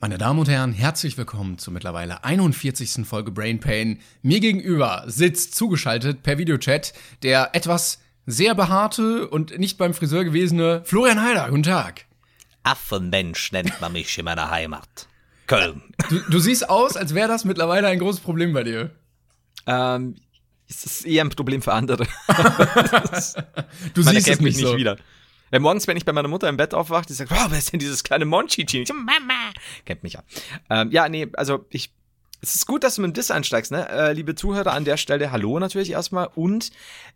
Meine Damen und Herren, herzlich willkommen zur mittlerweile 41. Folge Brain Pain. Mir gegenüber sitzt zugeschaltet per Videochat der etwas sehr behaarte und nicht beim Friseur gewesene Florian Heider. Guten Tag. Affenmensch nennt man mich in meiner Heimat. Köln. Du, du siehst aus, als wäre das mittlerweile ein großes Problem bei dir. Ähm, es ist eher ein Problem für andere. Du siehst es erkennt mich nicht so. nicht wieder. Ja, morgens, wenn ich bei meiner Mutter im Bett aufwache, die sagt, wow, wer ist denn dieses kleine Monchi-Team? Ich Mama. Kennt mich ja. Ähm, ja, nee, also ich, es ist gut, dass du mit dem Diss einsteigst, ne? Äh, liebe Zuhörer, an der Stelle hallo natürlich erstmal. Und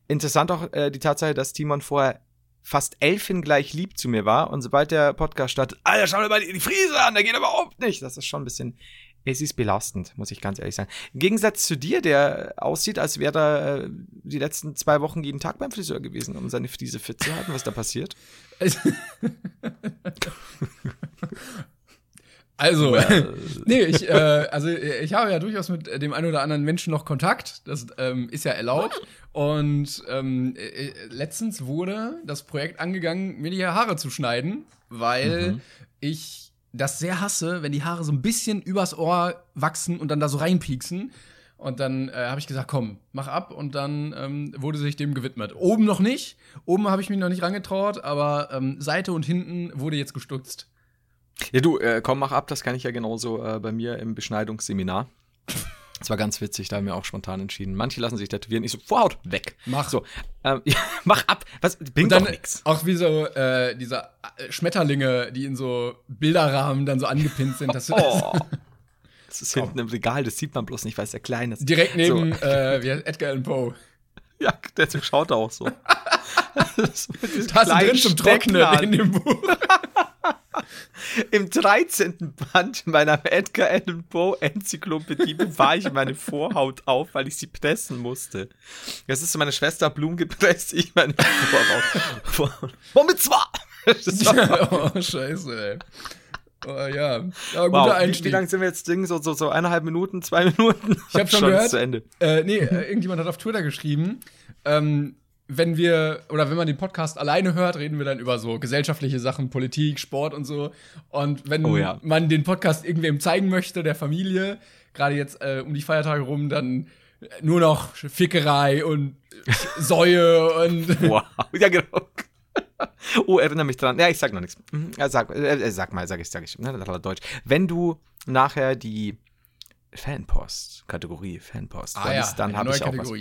interessant auch äh, die Tatsache, dass Timon vorher fast elfin gleich lieb zu mir war. Und sobald der Podcast startet, Alter, schau dir mal die, die Friese an, der geht überhaupt nicht. Das ist schon ein bisschen, es ist belastend, muss ich ganz ehrlich sagen. Im Gegensatz zu dir, der aussieht, als wäre er äh, die letzten zwei Wochen jeden Tag beim Friseur gewesen, um seine Friese fit zu halten. Was da passiert? Also, nee, ich, äh, also ich habe ja durchaus mit dem einen oder anderen Menschen noch Kontakt. Das ähm, ist ja erlaubt. Und ähm, äh, letztens wurde das Projekt angegangen, mir die Haare zu schneiden, weil ich das sehr hasse, wenn die Haare so ein bisschen übers Ohr wachsen und dann da so reinpieksen. Und dann äh, habe ich gesagt, komm, mach ab. Und dann ähm, wurde sich dem gewidmet. Oben noch nicht. Oben habe ich mich noch nicht rangetraut, aber ähm, Seite und hinten wurde jetzt gestutzt. Ja, du, äh, komm, mach ab, das kann ich ja genauso äh, bei mir im Beschneidungsseminar. Das war ganz witzig, da haben wir auch spontan entschieden. Manche lassen sich tätowieren, ich so, Vorhaut, weg. Mach. So, ähm, ja, mach ab. Was, bringt dann doch nix. auch wie so äh, diese äh, Schmetterlinge, die in so Bilderrahmen dann so angepinnt sind. Das Oh. Das ist hinten im Regal, das sieht man bloß nicht, weil es ja klein ist. direkt neben So. äh, wie heißt Edgar Allan Poe. Ja, der schaut auch so. so mit diesem Da ist drin zum Trocknen in dem Buch. Im 13. Band meiner Edgar Allan Poe Enzyklopädie bewahre ich meine Vorhaut auf, weil ich sie pressen musste. Das ist meine Schwester Blum gepresst, ich meine Vorhaut. Womit zwar? War- oh, scheiße, ey. Oh, ja. ja guter Wow, wie, wie Einstieg. lange sind wir jetzt Ding? So, so, so eineinhalb Minuten, zwei Minuten? Ich hab schon ist gehört. zu Ende. Äh, nee, äh, irgendjemand hat auf Twitter geschrieben, ähm, wenn wir, oder wenn man den Podcast alleine hört, reden wir dann über so gesellschaftliche Sachen, Politik, Sport und so. Und wenn Oh ja. man den Podcast irgendwem zeigen möchte, der Familie, gerade jetzt äh, um die Feiertage rum, dann nur noch Fickerei und Säue und Wow. Ja, genau. Oh, erinnere mich dran. Ja, ich sag noch nichts. Mhm, ja, sag, äh, sag mal, sag ich, sag ich. Ne, Deutsch. Wenn du nachher die Fanpost, Kategorie Fanpost, verliest, dann eine habe neue ich auch was.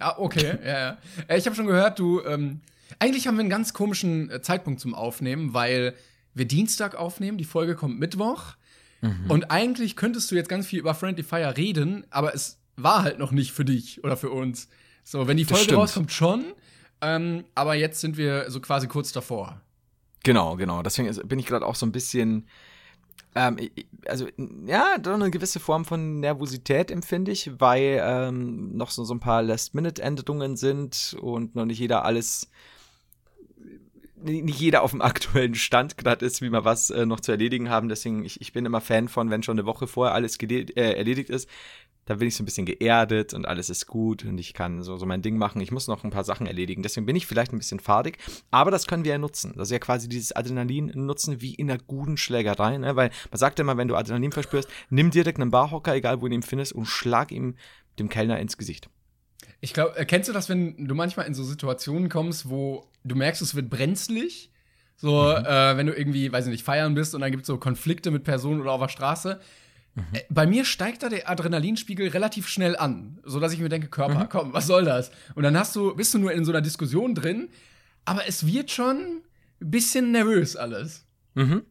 Ja, okay, ja, ja. Äh, Ich habe schon gehört, du, ähm, eigentlich haben wir einen ganz komischen äh, Zeitpunkt zum Aufnehmen, weil wir Dienstag aufnehmen, die Folge kommt Mittwoch. Mhm. Und eigentlich könntest du jetzt ganz viel über Friendly Fire reden, aber es war halt noch nicht für dich oder für uns. So, wenn die Folge rauskommt, schon. Ähm, aber jetzt sind wir so quasi kurz davor. Genau, genau. Deswegen bin ich gerade auch so ein bisschen, ähm, also ja, doch eine gewisse Form von Nervosität empfinde ich, weil ähm, noch so, so ein paar Last-Minute-Änderungen sind und noch nicht jeder alles, nicht jeder auf dem aktuellen Stand gerade ist, wie wir was äh, noch zu erledigen haben. Deswegen, ich, ich bin immer Fan von, wenn schon eine Woche vorher alles äh, erledigt ist, da bin ich so ein bisschen geerdet und alles ist gut und ich kann so, so mein Ding machen. Ich muss noch ein paar Sachen erledigen. Deswegen bin ich vielleicht ein bisschen fadig, aber das können wir ja nutzen. Das ist ja quasi dieses Adrenalin nutzen wie in einer guten Schlägerei, ne? Weil man sagt ja immer, wenn du Adrenalin verspürst, nimm direkt einen Barhocker, egal wo du ihn findest, und schlag ihm dem Kellner ins Gesicht. Ich glaube, äh, kennst du das, wenn du manchmal in so Situationen kommst, wo du merkst, es wird brenzlig? So, äh, wenn du irgendwie, weiß ich nicht, feiern bist und dann gibt es so Konflikte mit Personen oder auf der Straße. Äh, Bei mir steigt da der Adrenalinspiegel relativ schnell an, sodass ich mir denke, Körper, komm, was soll das? Und dann hast du, bist du nur in so einer Diskussion drin, aber es wird schon ein bisschen nervös alles. Mhm.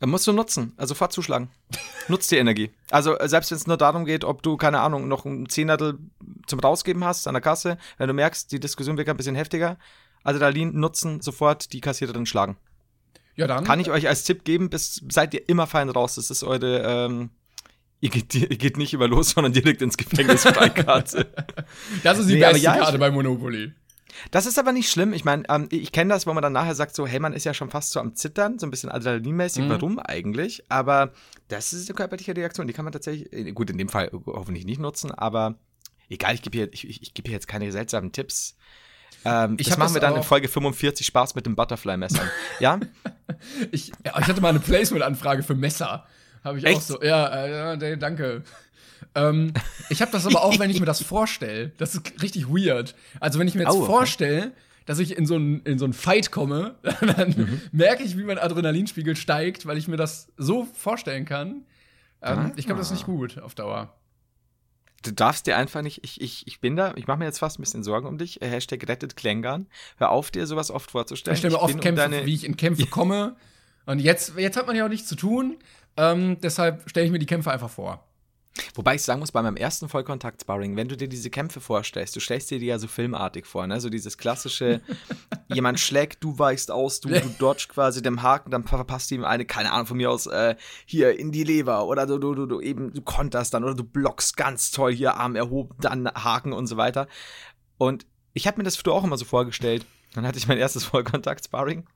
Dann musst du nutzen, also sofort zuschlagen. Nutz die Energie. Also äh, selbst wenn es nur darum geht, ob du, keine Ahnung, noch ein Zehnertel zum Rausgeben hast an der Kasse, wenn du merkst, die Diskussion wird ein bisschen heftiger, Adrenalin nutzen, sofort die Kassiererin schlagen. Ja, dann. Kann ich euch als Tipp geben, bis seid ihr immer fein raus. Das ist eure, ähm, ihr geht, ihr geht nicht über los, sondern direkt ins Gefängnis Freikarte. Das ist die Nee, beste ja, Karte bei Monopoly. Das ist aber nicht schlimm. Ich meine, ähm, ich kenne das, wo man dann nachher sagt, so, hey, man ist ja schon fast so am Zittern, so ein bisschen adrenalinmäßig. Mhm. Warum eigentlich? Aber das ist eine körperliche Reaktion, die kann man tatsächlich, äh, gut, in dem Fall hoffentlich nicht nutzen, aber egal, ich gebe hier, ich, ich, ich gebe hier jetzt keine seltsamen Tipps. Ähm, Ich das machen wir dann in Folge 45 Spaß mit dem Butterfly-Messern. ja? Ich, ja, ich hatte mal eine Placement-Anfrage für Messer. Habe ich Echt? auch so. Ja, äh, danke. ähm, ich habe das aber auch, wenn ich mir das vorstelle. Das ist richtig weird. Also, wenn ich mir jetzt okay. vorstelle, dass ich in so einen so Fight komme, dann mhm. merke ich, wie mein Adrenalinspiegel steigt, weil ich mir das so vorstellen kann. Ähm, ah. Ich glaube, das ist nicht gut auf Dauer. Du darfst dir einfach nicht, ich, ich, ich bin da, ich mache mir jetzt fast ein bisschen Sorgen um dich. Hashtag rettet Klängern. Hör auf, dir sowas oft vorzustellen. Ich stelle mir oft Kämpfe, um wie ich in Kämpfe komme. Und jetzt, jetzt hat man ja auch nichts zu tun. Ähm, deshalb stelle ich mir die Kämpfe einfach vor. Wobei ich sagen muss, bei meinem ersten Vollkontakt-Sparring, wenn du dir diese Kämpfe vorstellst, du stellst dir die ja so filmartig vor, ne? So dieses klassische, jemand schlägt, du weichst aus, du, du dodge quasi dem Haken, dann verpasst ihm eine, keine Ahnung von mir aus, äh, hier in die Leber oder du, du, du, du eben, du konterst dann oder du blockst ganz toll hier, Arm erhoben, dann Haken und so weiter. Und ich habe mir das früher auch immer so vorgestellt. Dann hatte ich mein erstes Vollkontakt-Sparring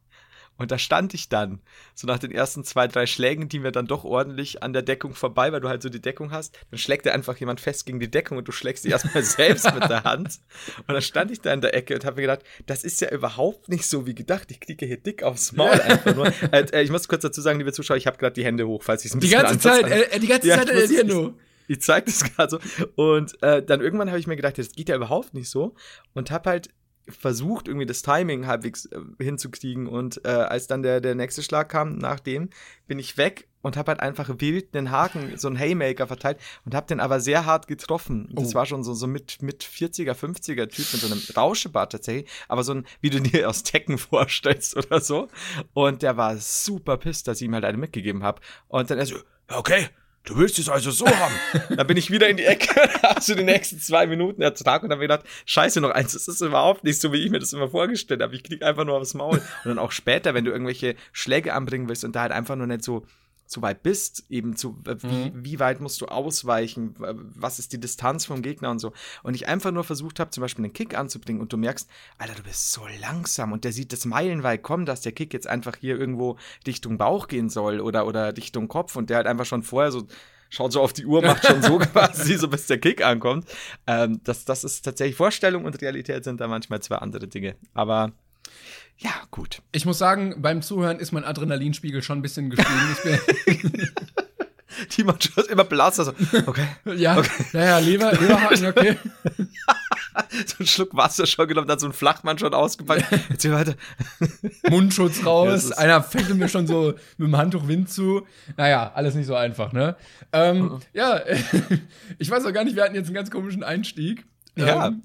und da stand ich dann, so nach den ersten zwei, drei Schlägen, die mir dann doch ordentlich an der Deckung vorbei, weil du halt so die Deckung hast, dann schlägt dir einfach jemand fest gegen die Deckung und du schlägst sie erstmal selbst mit der Hand. Und dann stand ich da in der Ecke und habe mir gedacht, das ist ja überhaupt nicht so wie gedacht. Ich kriege hier dick aufs Maul einfach nur. äh, ich muss kurz dazu sagen, liebe Zuschauer, ich habe gerade die Hände hoch, falls ich es ein bisschen Die ganze Zeit, äh, die ganze ja, Zeit äh, die Hände hoch. Ich zeig das gerade so. Und äh, dann irgendwann habe ich mir gedacht, das geht ja überhaupt nicht so. Und habe halt versucht, irgendwie das Timing halbwegs äh, hinzukriegen. Und äh, als dann der, der nächste Schlag kam, nach dem, bin ich weg und habe halt einfach wild einen Haken, so einen Haymaker verteilt und habe den aber sehr hart getroffen. Das oh. war schon so, so mit, mit 40er, 50er Typ mit so einem Rauschebart tatsächlich, aber so ein, wie du dir aus Tekken vorstellst oder so. Und der war super pisst, dass ich ihm halt eine mitgegeben habe. Und dann er so, okay, Du willst es also so haben. dann bin ich wieder in die Ecke, du die nächsten zwei Minuten Ertrag und dann gedacht, scheiße, noch eins, das ist überhaupt nicht so, wie ich mir das immer vorgestellt habe. Ich krieg einfach nur aufs Maul. Und dann auch später, wenn du irgendwelche Schläge anbringen willst und da halt einfach nur nicht so so weit bist, eben zu, wie, mhm. wie weit musst du ausweichen, was ist die Distanz vom Gegner und so. Und ich einfach nur versucht habe, zum Beispiel einen Kick anzubringen und du merkst, Alter, du bist so langsam und der sieht das meilenweit kommen, dass der Kick jetzt einfach hier irgendwo Richtung Bauch gehen soll oder, oder Richtung Kopf und der halt einfach schon vorher so schaut so auf die Uhr, macht schon so quasi, so bis der Kick ankommt. Ähm, das, das ist tatsächlich Vorstellung und Realität sind da manchmal zwei andere Dinge. Aber ja, gut. Ich muss sagen, beim Zuhören ist mein Adrenalinspiegel schon ein bisschen gestiegen. Die man schon immer Platz. Also, okay. Ja, okay. ja, Leber, Leberhaken, okay. so ein Schluck Wasser schon genommen, dann so ein Flachmann schon ausgepackt. Jetzt hier weiter. Mundschutz raus, ja, einer fällt mir schon so mit dem Handtuch Wind zu. Naja, alles nicht so einfach, ne? Ähm, oh. Ja, ich weiß auch gar nicht, wir hatten jetzt einen ganz komischen Einstieg. Ja. Ähm,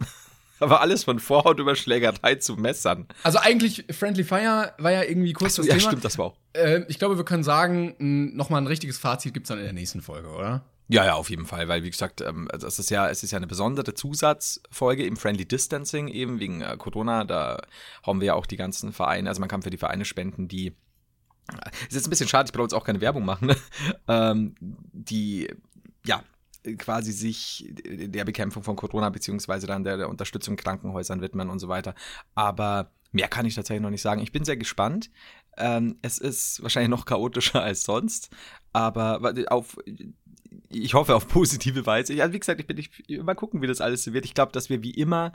aber alles von Vorhaut über Schlägerei zu Messern. Also eigentlich Friendly Fire war ja irgendwie kurz Achso, das ja, Thema. stimmt, das war auch. Äh, ich glaube, wir können sagen, nochmal ein richtiges Fazit gibt es dann in der nächsten Folge, oder? Ja, ja, auf jeden Fall, weil wie gesagt, ähm, also es ist ja, es ist ja eine besondere Zusatzfolge im Friendly Distancing eben wegen äh, Corona. Da haben wir ja auch die ganzen Vereine, also man kann für die Vereine spenden, die äh, ist jetzt ein bisschen schade, ich brauche jetzt auch keine Werbung machen, ähm, die ja quasi sich der Bekämpfung von Corona beziehungsweise dann der, der Unterstützung Krankenhäusern widmen und so weiter. Aber mehr kann ich tatsächlich noch nicht sagen. Ich bin sehr gespannt. Ähm, es ist wahrscheinlich noch chaotischer als sonst, aber auf ich hoffe auf positive Weise. Ja, wie gesagt, ich bin ich, mal gucken, wie das alles wird. Ich glaube, dass wir wie immer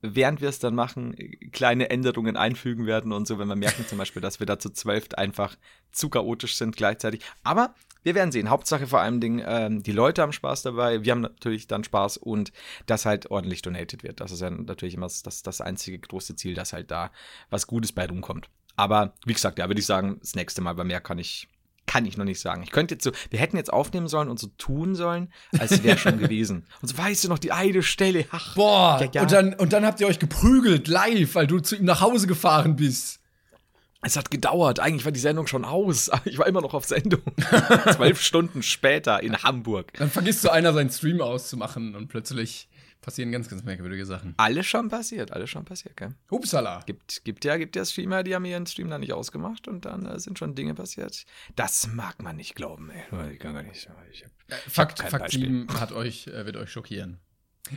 während wir es dann machen, kleine Änderungen einfügen werden und so, wenn wir merken zum Beispiel, dass wir da zu zwölf einfach zu chaotisch sind gleichzeitig. Aber wir werden sehen. Hauptsache vor allem Dingen, ähm, die Leute haben Spaß dabei, wir haben natürlich dann Spaß und dass halt ordentlich donated wird. Das ist ja natürlich immer das, das einzige große Ziel, dass halt da was Gutes bei rumkommt. Aber wie gesagt, ja, würde ich sagen, das nächste Mal, bei mehr kann ich, kann ich noch nicht sagen. Ich könnte jetzt so, wir hätten jetzt aufnehmen sollen und so tun sollen, als wäre schon gewesen. Und so weißt du noch die eine Stelle. Ach, Boah, ja, ja. Und, dann, und dann habt ihr euch geprügelt live, weil du zu ihm nach Hause gefahren bist. Es hat gedauert. Eigentlich war die Sendung schon aus. Ich war immer noch auf Sendung. Zwölf Stunden später in Hamburg. Dann vergisst so einer seinen Stream auszumachen und plötzlich passieren ganz, ganz merkwürdige Sachen. Alles schon passiert, alles schon passiert, gell? Hupsala. Gibt, gibt ja, gibt ja Streamer, die haben ihren Stream dann nicht ausgemacht und dann äh, sind schon Dinge passiert. Das mag man nicht glauben, ey. Ich kann gar nicht. Ich hab, äh, Fakt, Fakt 7 hat euch, äh, wird euch schockieren.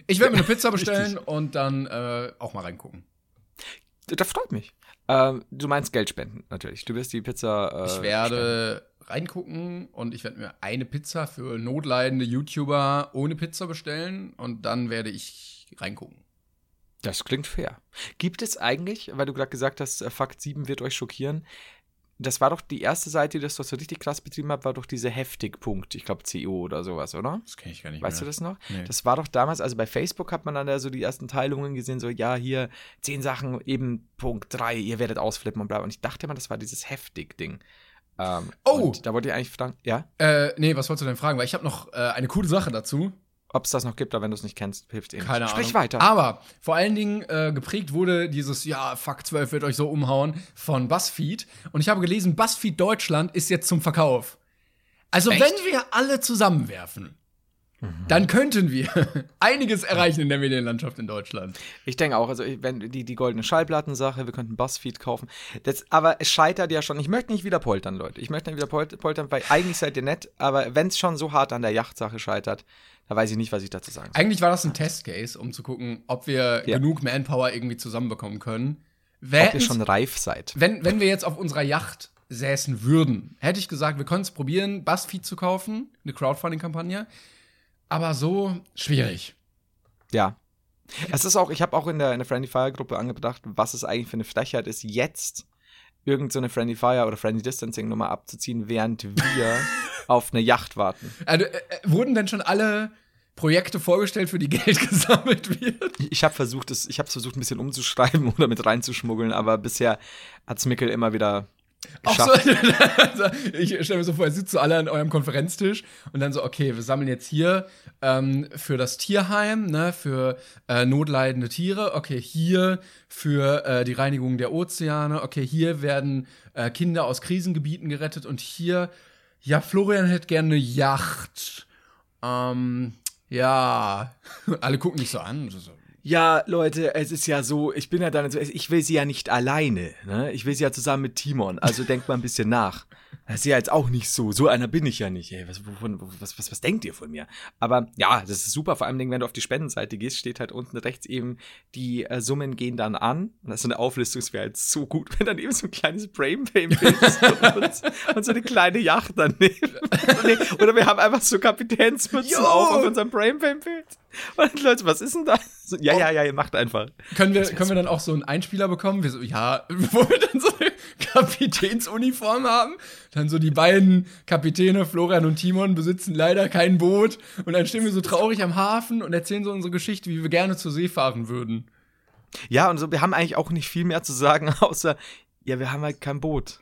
Ich werde mir eine Pizza bestellen und dann äh, auch mal reingucken. Das freut mich. Ähm, du meinst Geld spenden, natürlich. Du wirst die Pizza. Äh, ich werde spenden reingucken und ich werde mir eine Pizza für notleidende YouTuber ohne Pizza bestellen und dann werde ich reingucken. Das klingt fair. Gibt es eigentlich, weil du gerade gesagt hast, äh, Fakt 7 wird euch schockieren, das war doch die erste Seite, die das doch so richtig krass betrieben hat, war doch diese Heftig-Punkt, ich glaube CO oder sowas, oder? Das kenne ich gar nicht Weißt mehr. du das noch? Nee. Das war doch damals, also bei Facebook hat man dann da so die ersten Teilungen gesehen, so, ja, hier, zehn Sachen, eben Punkt drei, ihr werdet ausflippen und bla. Und ich dachte immer, das war dieses Heftig-Ding. Ähm, Oh! Da wollte ich eigentlich fragen, ja, Äh, nee, was wolltest du denn fragen? Weil ich habe noch äh, eine coole Sache dazu. Ob es das noch gibt, aber wenn du es nicht kennst, hilft eh nicht. Keine Sprich Ahnung. weiter. Aber vor allen Dingen äh, geprägt wurde dieses, ja, fuck 12 wird euch so umhauen von BuzzFeed. Und ich habe gelesen, BuzzFeed Deutschland ist jetzt zum Verkauf. Also, Echt? wenn wir alle zusammenwerfen, dann könnten wir einiges erreichen in der Medienlandschaft in Deutschland. Ich denke auch, also wenn die, die goldene Schallplattensache, wir könnten Buzzfeed kaufen. Das, aber es scheitert ja schon. Ich möchte nicht wieder poltern, Leute. Ich möchte nicht wieder pol- poltern, weil eigentlich seid ihr nett, aber wenn es schon so hart an der Yachtsache scheitert, da weiß ich nicht, was ich dazu sagen soll. Eigentlich war das ein Testcase, um zu gucken, ob wir Ja. genug Manpower irgendwie zusammenbekommen können. Ob ihr schon reif seid. wenn, wenn wir jetzt auf unserer Yacht säßen würden, hätte ich gesagt, wir können es probieren, BuzzFeed zu kaufen, eine Crowdfunding-Kampagne. Aber so schwierig. Ja. Es ist auch, ich habe auch in der, in der Friendly Fire Gruppe angedacht, was es eigentlich für eine Frechheit ist, jetzt irgend so eine Friendly Fire oder Friendly Distancing Nummer abzuziehen, während wir auf eine Yacht warten. Also, äh, äh, wurden denn schon alle Projekte vorgestellt, für die Geld gesammelt wird? Ich, habe versucht, es, ich habe versucht, ein bisschen umzuschreiben oder mit reinzuschmuggeln, aber bisher hat's Mickel immer wieder Auch so, ich stelle mir so vor, ihr sitzt so alle an eurem Konferenztisch und dann so, okay, wir sammeln jetzt hier ähm, für das Tierheim, ne, für äh, notleidende Tiere, okay, hier für äh, die Reinigung der Ozeane, okay, hier werden äh, Kinder aus Krisengebieten gerettet und hier, ja, Florian hätte gerne eine Yacht. Ähm, ja, alle gucken mich so an. So. Ja, Leute, es ist ja so, ich bin ja dann, ich will sie ja nicht alleine, ne? Ich will sie ja zusammen mit Timon, also denkt mal ein bisschen nach. Das ist ja jetzt auch nicht so, so einer bin ich ja nicht, ey, was, wovon, was, was, was denkt ihr von mir? Aber ja, das ist super, vor allem, wenn du auf die Spendenseite gehst, steht halt unten rechts eben, die äh, Summen gehen dann an, und das ist so eine Auflistung, es wäre halt so gut, wenn dann eben so ein kleines Brainpain-Bild ist und, und so eine kleine Yacht daneben. oder wir haben einfach so Kapitänsmützen auf auf unserem Brainpain-Bild. Und Leute, was ist denn das? So, ja, ja, ja, ihr macht einfach. Können wir, können wir dann auch so einen Einspieler bekommen? Wir so, ja, wo wir dann so eine Kapitänsuniform haben. Dann so die beiden Kapitäne, Florian und Timon, besitzen leider kein Boot. Und dann stehen wir so traurig am Hafen und erzählen so unsere Geschichte, wie wir gerne zur See fahren würden. Ja, und so, wir haben eigentlich auch nicht viel mehr zu sagen, außer, ja, wir haben halt kein Boot.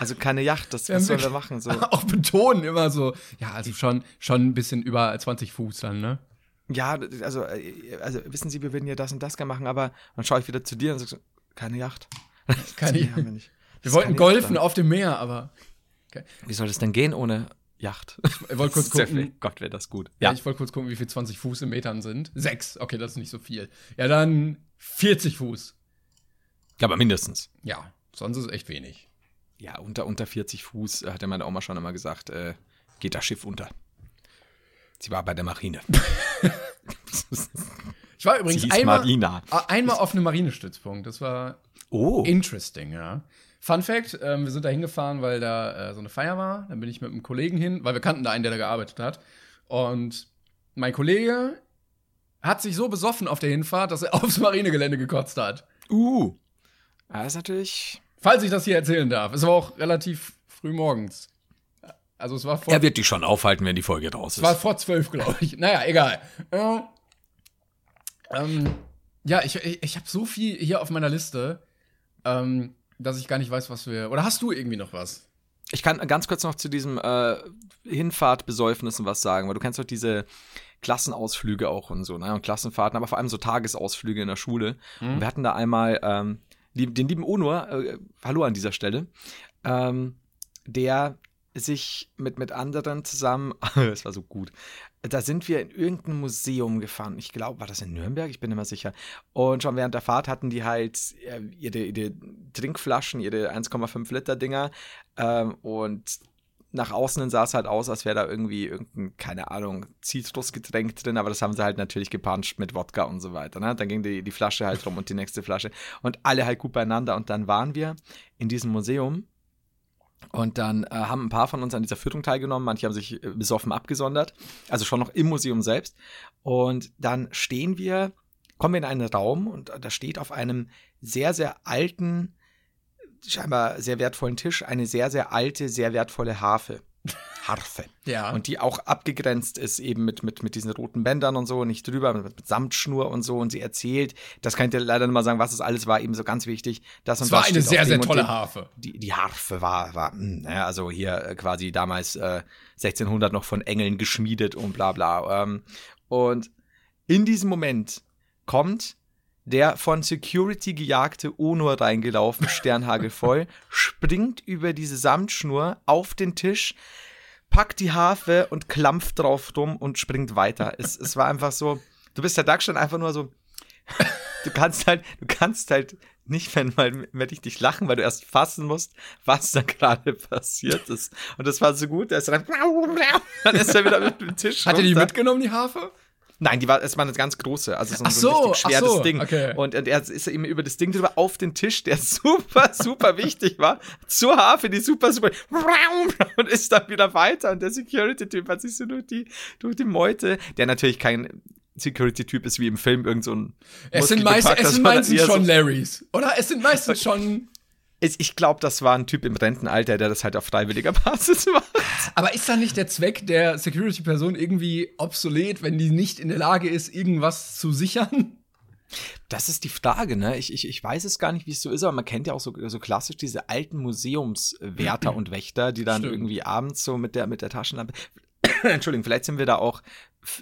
Also keine Yacht, das was sollen wir machen? So. Auch betonen immer so, ja, also schon, schon ein bisschen über 20 Fuß dann, ne? Ja, also, äh, also wissen Sie, wir würden ja das und das gerne machen, aber dann schaue ich wieder zu dir und sag so, keine Yacht. Keine Yacht. wir nicht. Wir wollten golfen auf dem Meer, aber dann. Wie soll das denn gehen ohne Yacht? ich wollte kurz gucken. Gott, wäre das gut. Ja, ich wollte kurz gucken, wie viel 20 Fuß in Metern sind. Sechs, okay, das ist nicht so viel. Ja, dann 40 Fuß. ja, aber mindestens. Ja, sonst ist es echt wenig. Ja, unter, unter 40 Fuß, äh, hat ja meine Oma schon immer gesagt, äh, geht das Schiff unter. Sie war bei der Marine. Ich war übrigens einmal, Marina. äh, einmal auf einem Marinestützpunkt. Das war Oh. interesting, ja. Fun Fact: ähm, Wir sind da hingefahren, weil da äh, so eine Feier war. Dann bin ich mit einem Kollegen hin, weil wir kannten da einen, der da gearbeitet hat. Und mein Kollege hat sich so besoffen auf der Hinfahrt, dass er aufs Marinegelände gekotzt hat. Uh. Das ist natürlich. Falls ich das hier erzählen darf. Es war auch relativ früh morgens. Also es war vor, Er wird dich schon aufhalten, wenn die Folge raus es war ist. vor zwölf, glaube ich. Naja, egal. Äh, ähm, ja, ich, ich, ich habe so viel hier auf meiner Liste, ähm, dass ich gar nicht weiß, was wir. Oder hast du irgendwie noch was? Ich kann ganz kurz noch zu diesem äh, Hinfahrtbesäufnissen was sagen, weil du kennst doch diese Klassenausflüge auch und so, ne? Und Klassenfahrten, aber vor allem so Tagesausflüge in der Schule. Und wir hatten da einmal ähm, den lieben Onur, äh, hallo an dieser Stelle, ähm, der sich mit, mit anderen zusammen, das war so gut, da sind wir in irgendein Museum gefahren. Ich glaube, war das in Nürnberg? Ich bin immer sicher. Und schon während der Fahrt hatten die halt äh, ihre, ihre Trinkflaschen, ihre 1,5 Liter Dinger. Ähm, und nach außen sah es halt aus, als wäre da irgendwie irgendein, keine Ahnung, Zitrusgetränk drin, aber das haben sie halt natürlich gepanscht mit Wodka und so weiter. Ne? Dann ging die, die Flasche halt rum und die nächste Flasche. Und alle halt gut beieinander. Und dann waren wir in diesem Museum. Und dann äh, haben ein paar von uns an dieser Führung teilgenommen. Manche haben sich äh, besoffen abgesondert. Also schon noch im Museum selbst. Und dann stehen wir, kommen wir in einen Raum und da steht auf einem sehr, sehr alten scheinbar sehr wertvollen Tisch eine sehr, sehr alte, sehr wertvolle Harfe. Harfe. Ja. Und die auch abgegrenzt ist, eben mit, mit, mit diesen roten Bändern und so, nicht drüber, mit, mit Samtschnur und so. Und sie erzählt, das kann ich dir leider nicht mal sagen, was es alles war, eben so ganz wichtig. Das war das eine sehr, sehr tolle dem. Harfe. Die, die Harfe war, war mh, naja, also hier äh, quasi damals äh, 1600 noch von Engeln geschmiedet und bla bla. Ähm, und in diesem Moment kommt der von Security gejagte Onur reingelaufen, Sternhagel voll, springt über diese Samtschnur auf den Tisch, packt die Harfe und klampft drauf rum und springt weiter. Es, es war einfach so, du bist der Duckstein einfach nur so, du kannst halt, du kannst halt nicht mehr mal mehr richtig lachen, weil du erst fassen musst, was da gerade passiert ist. Und das war so gut, er ist dann, dann ist er wieder mit dem Tisch Hat er die runter. mitgenommen, die Harfe? Nein, die war, es war eine ganz große, also so, Ach so ein richtig schweres so, Ding. okay. Und, und er ist eben über das Ding drüber auf den Tisch, der super, super wichtig war, zur Harfe, die super, super, und ist dann wieder weiter. Und der Security-Typ hat sich so durch die, durch die Meute, der natürlich kein Security-Typ ist wie im Film, irgend so ein Es sind, meist, es sind meistens eher so- schon Larrys. Oder? Es sind meistens schon. Ich, ich glaube, das war ein Typ im Rentenalter, der das halt auf freiwilliger Basis macht. Aber ist da nicht der Zweck der Security-Person irgendwie obsolet, wenn die nicht in der Lage ist, irgendwas zu sichern? Das ist die Frage, ne? Ich, ich, ich weiß es gar nicht, wie es so ist, aber man kennt ja auch so, so klassisch diese alten Museumswärter und Wächter, die dann Stimmt. irgendwie abends so mit der, mit der Taschenlampe. Entschuldigung, vielleicht sind wir da auch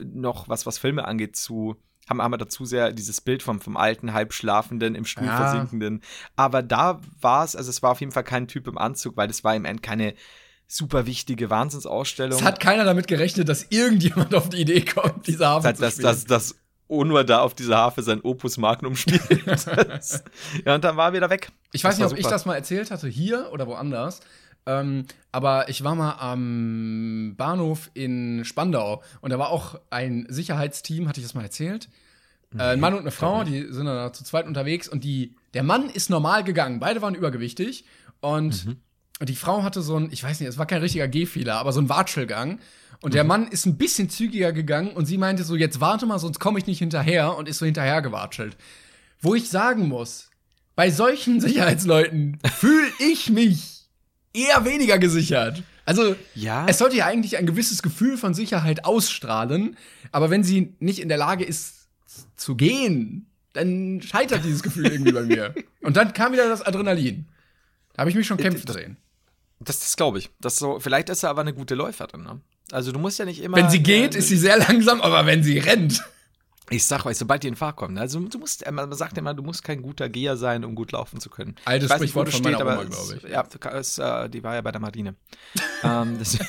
noch, was, was Filme angeht, zu. Haben, haben wir dazu sehr dieses Bild vom, vom alten, halbschlafenden, im Stuhl Ja. versinkenden. Aber da war es, also es war auf jeden Fall kein Typ im Anzug, weil das war im End keine super wichtige Wahnsinnsausstellung. Es hat keiner damit gerechnet, dass irgendjemand auf die Idee kommt, diese Harfe dass, zu spielen. dass, dass Onur da auf dieser Harfe sein Opus Magnum spielt. Das- ja, und dann war er wieder weg. Ich weiß Das nicht, ob ich das mal erzählt hatte, hier oder woanders. Ähm, aber ich war mal am Bahnhof in Spandau und da war auch ein Sicherheitsteam, hatte ich das mal erzählt? Äh, ein Mann und eine Frau, die sind dann da zu zweit unterwegs und die, der Mann ist normal gegangen, beide waren übergewichtig und die Frau hatte so ein, ich weiß nicht, es war kein richtiger Gehfehler, aber so ein Watschelgang. Und der Mann ist ein bisschen zügiger gegangen und sie meinte so, jetzt warte mal, sonst komme ich nicht hinterher und ist so hinterher gewatschelt. Wo ich sagen muss, bei solchen Sicherheitsleuten fühle ich mich eher weniger gesichert. Also, Ja. es sollte ja eigentlich ein gewisses Gefühl von Sicherheit ausstrahlen, aber wenn sie nicht in der Lage ist zu gehen, dann scheitert dieses Gefühl irgendwie bei mir. Und dann kam wieder das Adrenalin. Da habe ich mich schon kämpfen das- sehen. Das, das glaube ich. Das so, vielleicht ist er aber eine gute Läuferin. Ne? Also du musst ja nicht immer. Wenn sie geht, äh, ist sie sehr langsam, aber wenn sie rennt. Ich sag euch, sobald die in Fahrt kommen. ne? Also du musst, äh, man sagt immer, du musst kein guter Geher sein, um gut laufen zu können. Altes Sprichwort von steht, meiner aber Oma, glaub ich. Ja, es, äh, die war ja bei der Marine. ähm, Ist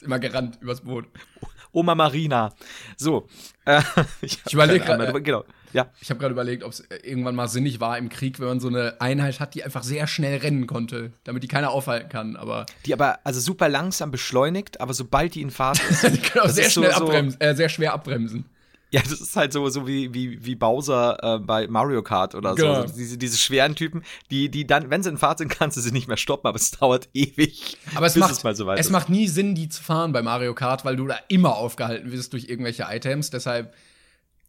immer gerannt übers Boot. Oma Marina. So. Äh, ich hab überleg keine Ahnung, grad, aber Genau. Ja. Ich habe gerade überlegt, ob es irgendwann mal sinnig war im Krieg, wenn man so eine Einheit hat, die einfach sehr schnell rennen konnte, damit die keiner aufhalten kann. Aber Die aber also super langsam beschleunigt, aber sobald die in Fahrt ist. die können auch sehr schnell so- abbremsen, äh, sehr schwer abbremsen. Ja, das ist halt so, so wie, wie, wie Bowser äh, bei Mario Kart oder so. Genau. Also diese, diese schweren Typen, die, die dann, wenn sie in Fahrt sind, kannst du sie nicht mehr stoppen, aber es dauert ewig. Aber es bis macht, es mal so weit es ist. macht nie Sinn, die zu fahren bei Mario Kart, weil du da immer aufgehalten wirst durch irgendwelche Items. Deshalb,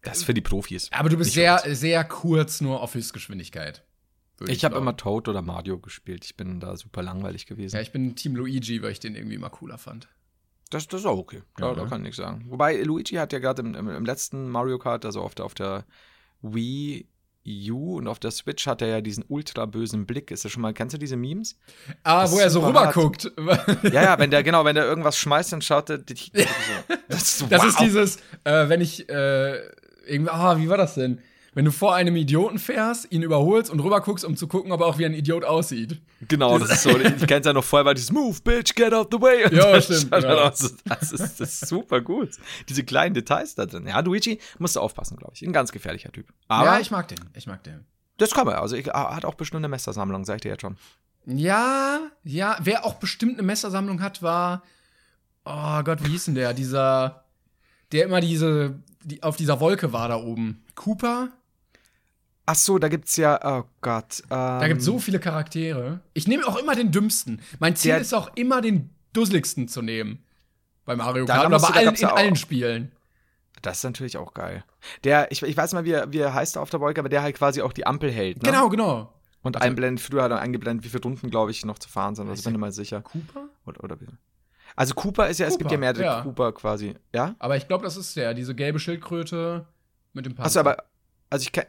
Das ist für die Profis. aber du bist sehr, sehr kurz nur auf Höchstgeschwindigkeit. würde Ich habe immer Toad oder Mario gespielt. Ich bin da super langweilig gewesen. Ja, ich bin Team Luigi, weil ich den irgendwie immer cooler fand. Das, das ist auch okay. Da, Ja, da ne? kann ich nichts sagen. Wobei Luigi hat ja gerade im, im, im letzten Mario Kart, also auf der, auf der Wii U und auf der Switch hat er ja diesen ultra bösen Blick. Ist das schon mal, kennst du diese Memes? Ah, Das wo er so super rüber hart. guckt. Ja, ja, wenn der, genau, wenn der irgendwas schmeißt, dann schaut er dich. So. Das ist, so, Das wow. ist dieses, äh, wenn ich äh, irgendwie, ah, wie war das denn? Wenn du vor einem Idioten fährst, ihn überholst und rüber guckst, um zu gucken, ob er auch wie ein Idiot aussieht. Genau, das ist so. Ich kenn's ja noch vorher, weil dieses Move, Bitch, get out the way. Ja, stimmt, genau. aus. Das, ist, das ist super gut. Diese kleinen Details da drin. Ja, Luigi musst du aufpassen, glaube ich. Ein ganz gefährlicher Typ. Aber ja, ich mag den. Ich mag den. das kann man. Also, ich, er hat auch bestimmt eine Messersammlung, sag ich dir jetzt schon. Ja, ja, wer auch bestimmt eine Messersammlung hat, war, oh Gott, wie hieß denn der? Dieser, der immer diese, die, auf dieser Wolke war da oben. Cooper? Ach so, da gibt's ja, oh Gott. Ähm, Da gibt es so viele Charaktere. Ich nehme auch immer den dümmsten. Mein Ziel Der- ist auch immer den dusseligsten zu nehmen. Bei Mario Kart oder musst bei allen, in allen Spielen. Das ist natürlich auch geil. Der, ich, ich weiß mal, wie er, wie er heißt auf der Wolke, aber der halt quasi auch die Ampel hält. Ne? Genau, genau. Und Also- einblenden, früher hat er eingeblendet, wie viele Runden, glaube ich, noch zu fahren sind. Also Heißt bin ich mal sicher. Cooper? Oder, oder? Also Cooper ist ja, es gibt Cooper, ja mehrere ja. Cooper quasi. Ja? Aber ich glaube, das ist der, diese gelbe Schildkröte mit dem Panzer. Achso, aber, also ich kann.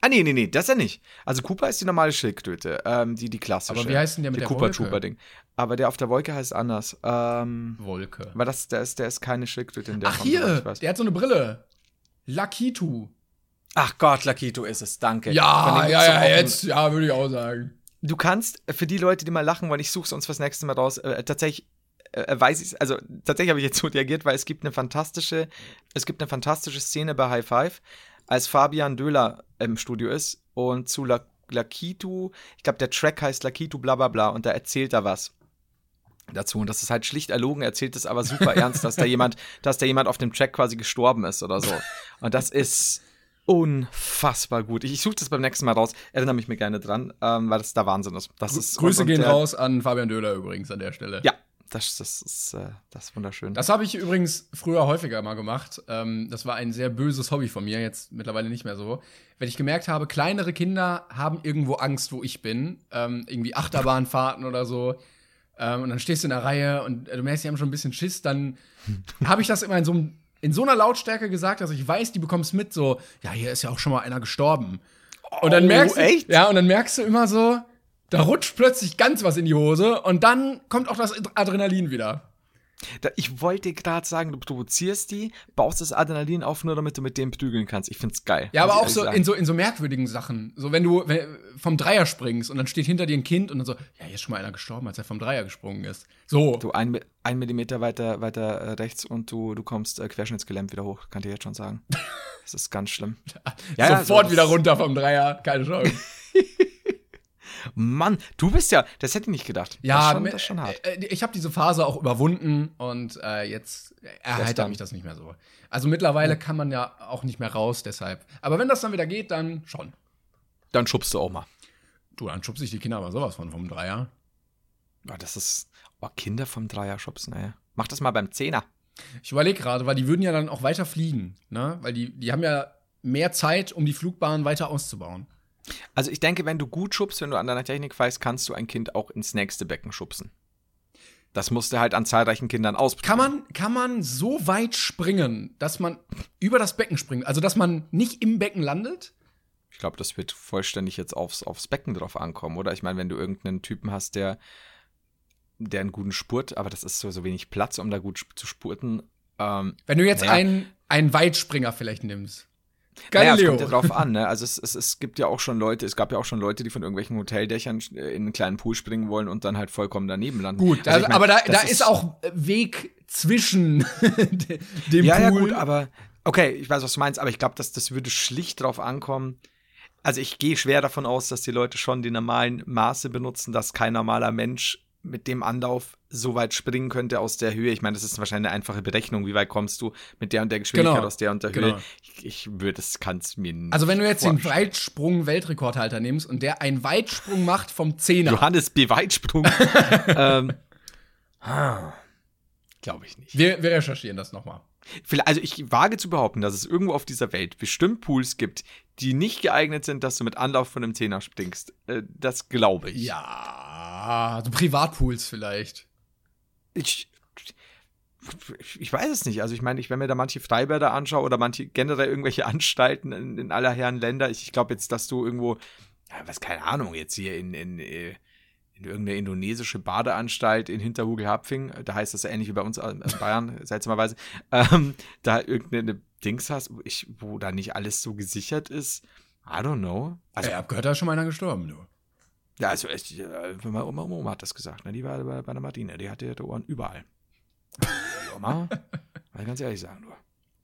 Ah, nee, nee, nee, das ist er nicht. Also Cooper ist die normale Schildkröte, ähm, die, die klassische. Aber wie heißt denn der mit der Cooper Wolke? Trooper Ding. Aber der auf der Wolke heißt anders. Ähm, Wolke. weil das, der ist, der ist keine Schildkröte in der Ach Form, hier, der hat so eine Brille. Lakitu. Ach Gott, Lakito ist es, danke. Ja, ja, ja, jetzt, ja, würde ich auch sagen. Du kannst, äh, für die Leute, die mal lachen wollen, ich suche es uns fürs nächste Mal raus, äh, tatsächlich äh, weiß ich also tatsächlich habe ich jetzt so reagiert, weil es gibt eine fantastische, es gibt eine fantastische Szene bei High Five, als Fabian Döhler im Studio ist und zu La Lakitu, ich glaube der Track heißt Lakitu bla bla bla und da erzählt er was dazu und das ist halt schlicht erlogen, er erzählt es aber super ernst, dass da jemand, dass da jemand auf dem Track quasi gestorben ist oder so und das ist unfassbar gut. Ich, ich suche das beim nächsten Mal raus, erinnere mich mir gerne dran, ähm, weil das da Wahnsinn ist. Das ist Grüße und- und gehen raus an Fabian Döhler übrigens an der Stelle. Ja, das, das, ist, äh, das ist wunderschön. Das habe ich übrigens früher häufiger mal gemacht. Ähm, das war ein sehr böses Hobby von mir, jetzt mittlerweile nicht mehr so. Wenn ich gemerkt habe, kleinere Kinder haben irgendwo Angst, wo ich bin, ähm, irgendwie Achterbahnfahrten oder so, ähm, und dann stehst du in der Reihe und äh, du merkst, die haben schon ein bisschen Schiss, dann habe ich das immer in so, in so einer Lautstärke gesagt, dass ich weiß, die bekommst mit, so, ja, hier ist ja auch schon mal einer gestorben. Und dann Oh, merkst du, echt? ja, und dann merkst du immer so, da rutscht plötzlich ganz was in die Hose und dann kommt auch das Adrenalin wieder. Da, ich wollte gerade sagen, du provozierst die, baust das Adrenalin auf, nur damit du mit dem prügeln kannst. Ich find's geil. Ja, aber auch so in, so in so merkwürdigen Sachen. So, wenn du wenn, vom Dreier springst und dann steht hinter dir ein Kind und dann so, ja, hier ist schon mal einer gestorben, als er vom Dreier gesprungen ist. So. Du ein, ein Millimeter weiter, weiter äh, rechts und du, du kommst äh, querschnittsgelähmt wieder hoch, kann ich jetzt schon sagen. Das ist ganz schlimm. Ja, ja, sofort so, wieder runter vom Dreier, keine Chance. Mann, du bist ja, das hätte ich nicht gedacht. Ja, das schon, das schon hart. äh, ich habe diese Phase auch überwunden und äh, jetzt erheitert mich das nicht mehr so. Also mittlerweile kann man ja auch nicht mehr raus, deshalb. Aber wenn das dann wieder geht, dann schon. Dann schubst du auch mal. Du, dann schubse ich die Kinder aber sowas von vom Dreier. Ja, das ist, oh, Kinder vom Dreier schubsen, ey. Mach das mal beim Zehner. Ich überlege gerade, weil die würden ja dann auch weiter fliegen, ne? Weil die, die haben ja mehr Zeit, um die Flugbahn weiter auszubauen. Also ich denke, wenn du gut schubst, wenn du an deiner Technik weißt, kannst du ein Kind auch ins nächste Becken schubsen. Das musst du halt an zahlreichen Kindern ausprobieren. Kann man, kann man so weit springen, dass man über das Becken springt? Also, dass man nicht im Becken landet? Ich glaube, das wird vollständig jetzt aufs, aufs Becken drauf ankommen, oder? Ich meine, wenn du irgendeinen Typen hast, der, der einen guten Spurt, aber das ist so, so wenig Platz, um da gut zu spurten. Ähm, Wenn du jetzt Naja. einen, einen Weitspringer vielleicht nimmst. Naja, es Galileo. kommt ja drauf an, ne? Also es, es, es gibt ja auch schon Leute, es gab ja auch schon Leute, die von irgendwelchen Hoteldächern äh, in einen kleinen Pool springen wollen und dann halt vollkommen daneben landen. Gut, Also also, ich mein, aber da, da ist auch Weg zwischen de- dem ja, Pool. ja, gut, aber okay, ich weiß, was du meinst, aber ich glaube, dass das würde schlicht drauf ankommen. Also ich gehe schwer davon aus, dass die Leute schon die normalen Maße benutzen, dass kein normaler Mensch mit dem Anlauf so weit springen könnte aus der Höhe. Ich meine, das ist wahrscheinlich eine einfache Berechnung. Wie weit kommst du mit der und der Geschwindigkeit Genau, aus der und der genau. Höhe? Ich, ich würde, das kannst mir nicht also, wenn du jetzt den. Weitsprung-Weltrekordhalter nimmst und der einen Weitsprung macht vom Zehner. Johannes B. Weitsprung. ähm, Glaube ich nicht. Wir, wir recherchieren das nochmal. Vielleicht- Also ich wage zu behaupten, dass es irgendwo auf dieser Welt bestimmt Pools gibt, die nicht geeignet sind, dass du mit Anlauf von einem Zehner springst. Äh, das glaube ich. Ja, so Privatpools vielleicht. Ich, ich weiß es nicht. Also ich meine, ich, wenn mir da manche Freibäder anschaue oder manche generell irgendwelche Anstalten in, in aller Herren Länder, ich, ich glaube jetzt, dass du irgendwo, ja, was keine Ahnung, jetzt hier in, in, äh, in irgendeine indonesische Badeanstalt in Hinterhugel-Hapfing, da heißt das ja ähnlich wie bei uns in Bayern, seltsamerweise, ähm, da irgendeine Dings hast, wo, ich, wo da nicht alles so gesichert ist. I don't know. Also, ich hab gehört, da ist schon mal einer gestorben, du. ja, also ich, äh, meine Oma, Oma hat das gesagt, ne? Die war bei, bei der Martine, die hatte die Ohren überall. Die Oma, mal ganz ehrlich sagen, nur.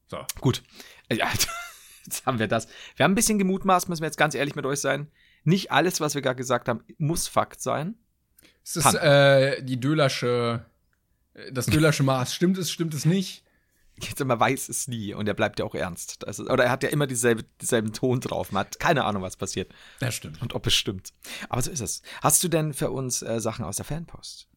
So. Gut. Äh, Ja, jetzt haben wir das. Wir haben ein bisschen gemutmaßt, müssen wir jetzt ganz ehrlich mit euch sein. Nicht alles, was wir gerade gesagt haben, muss Fakt sein. Es ist Pan. äh, die Dölersche, äh, das Dölersche Maß. Stimmt es, stimmt es nicht? Jetzt immer weiß es nie und er bleibt ja auch ernst. Das ist, oder er hat ja immer dieselbe, dieselben Ton drauf. Man hat keine Ahnung, was passiert Das stimmt. und ob es stimmt. Aber so ist es. Hast du denn für uns äh, Sachen aus der Fanpost?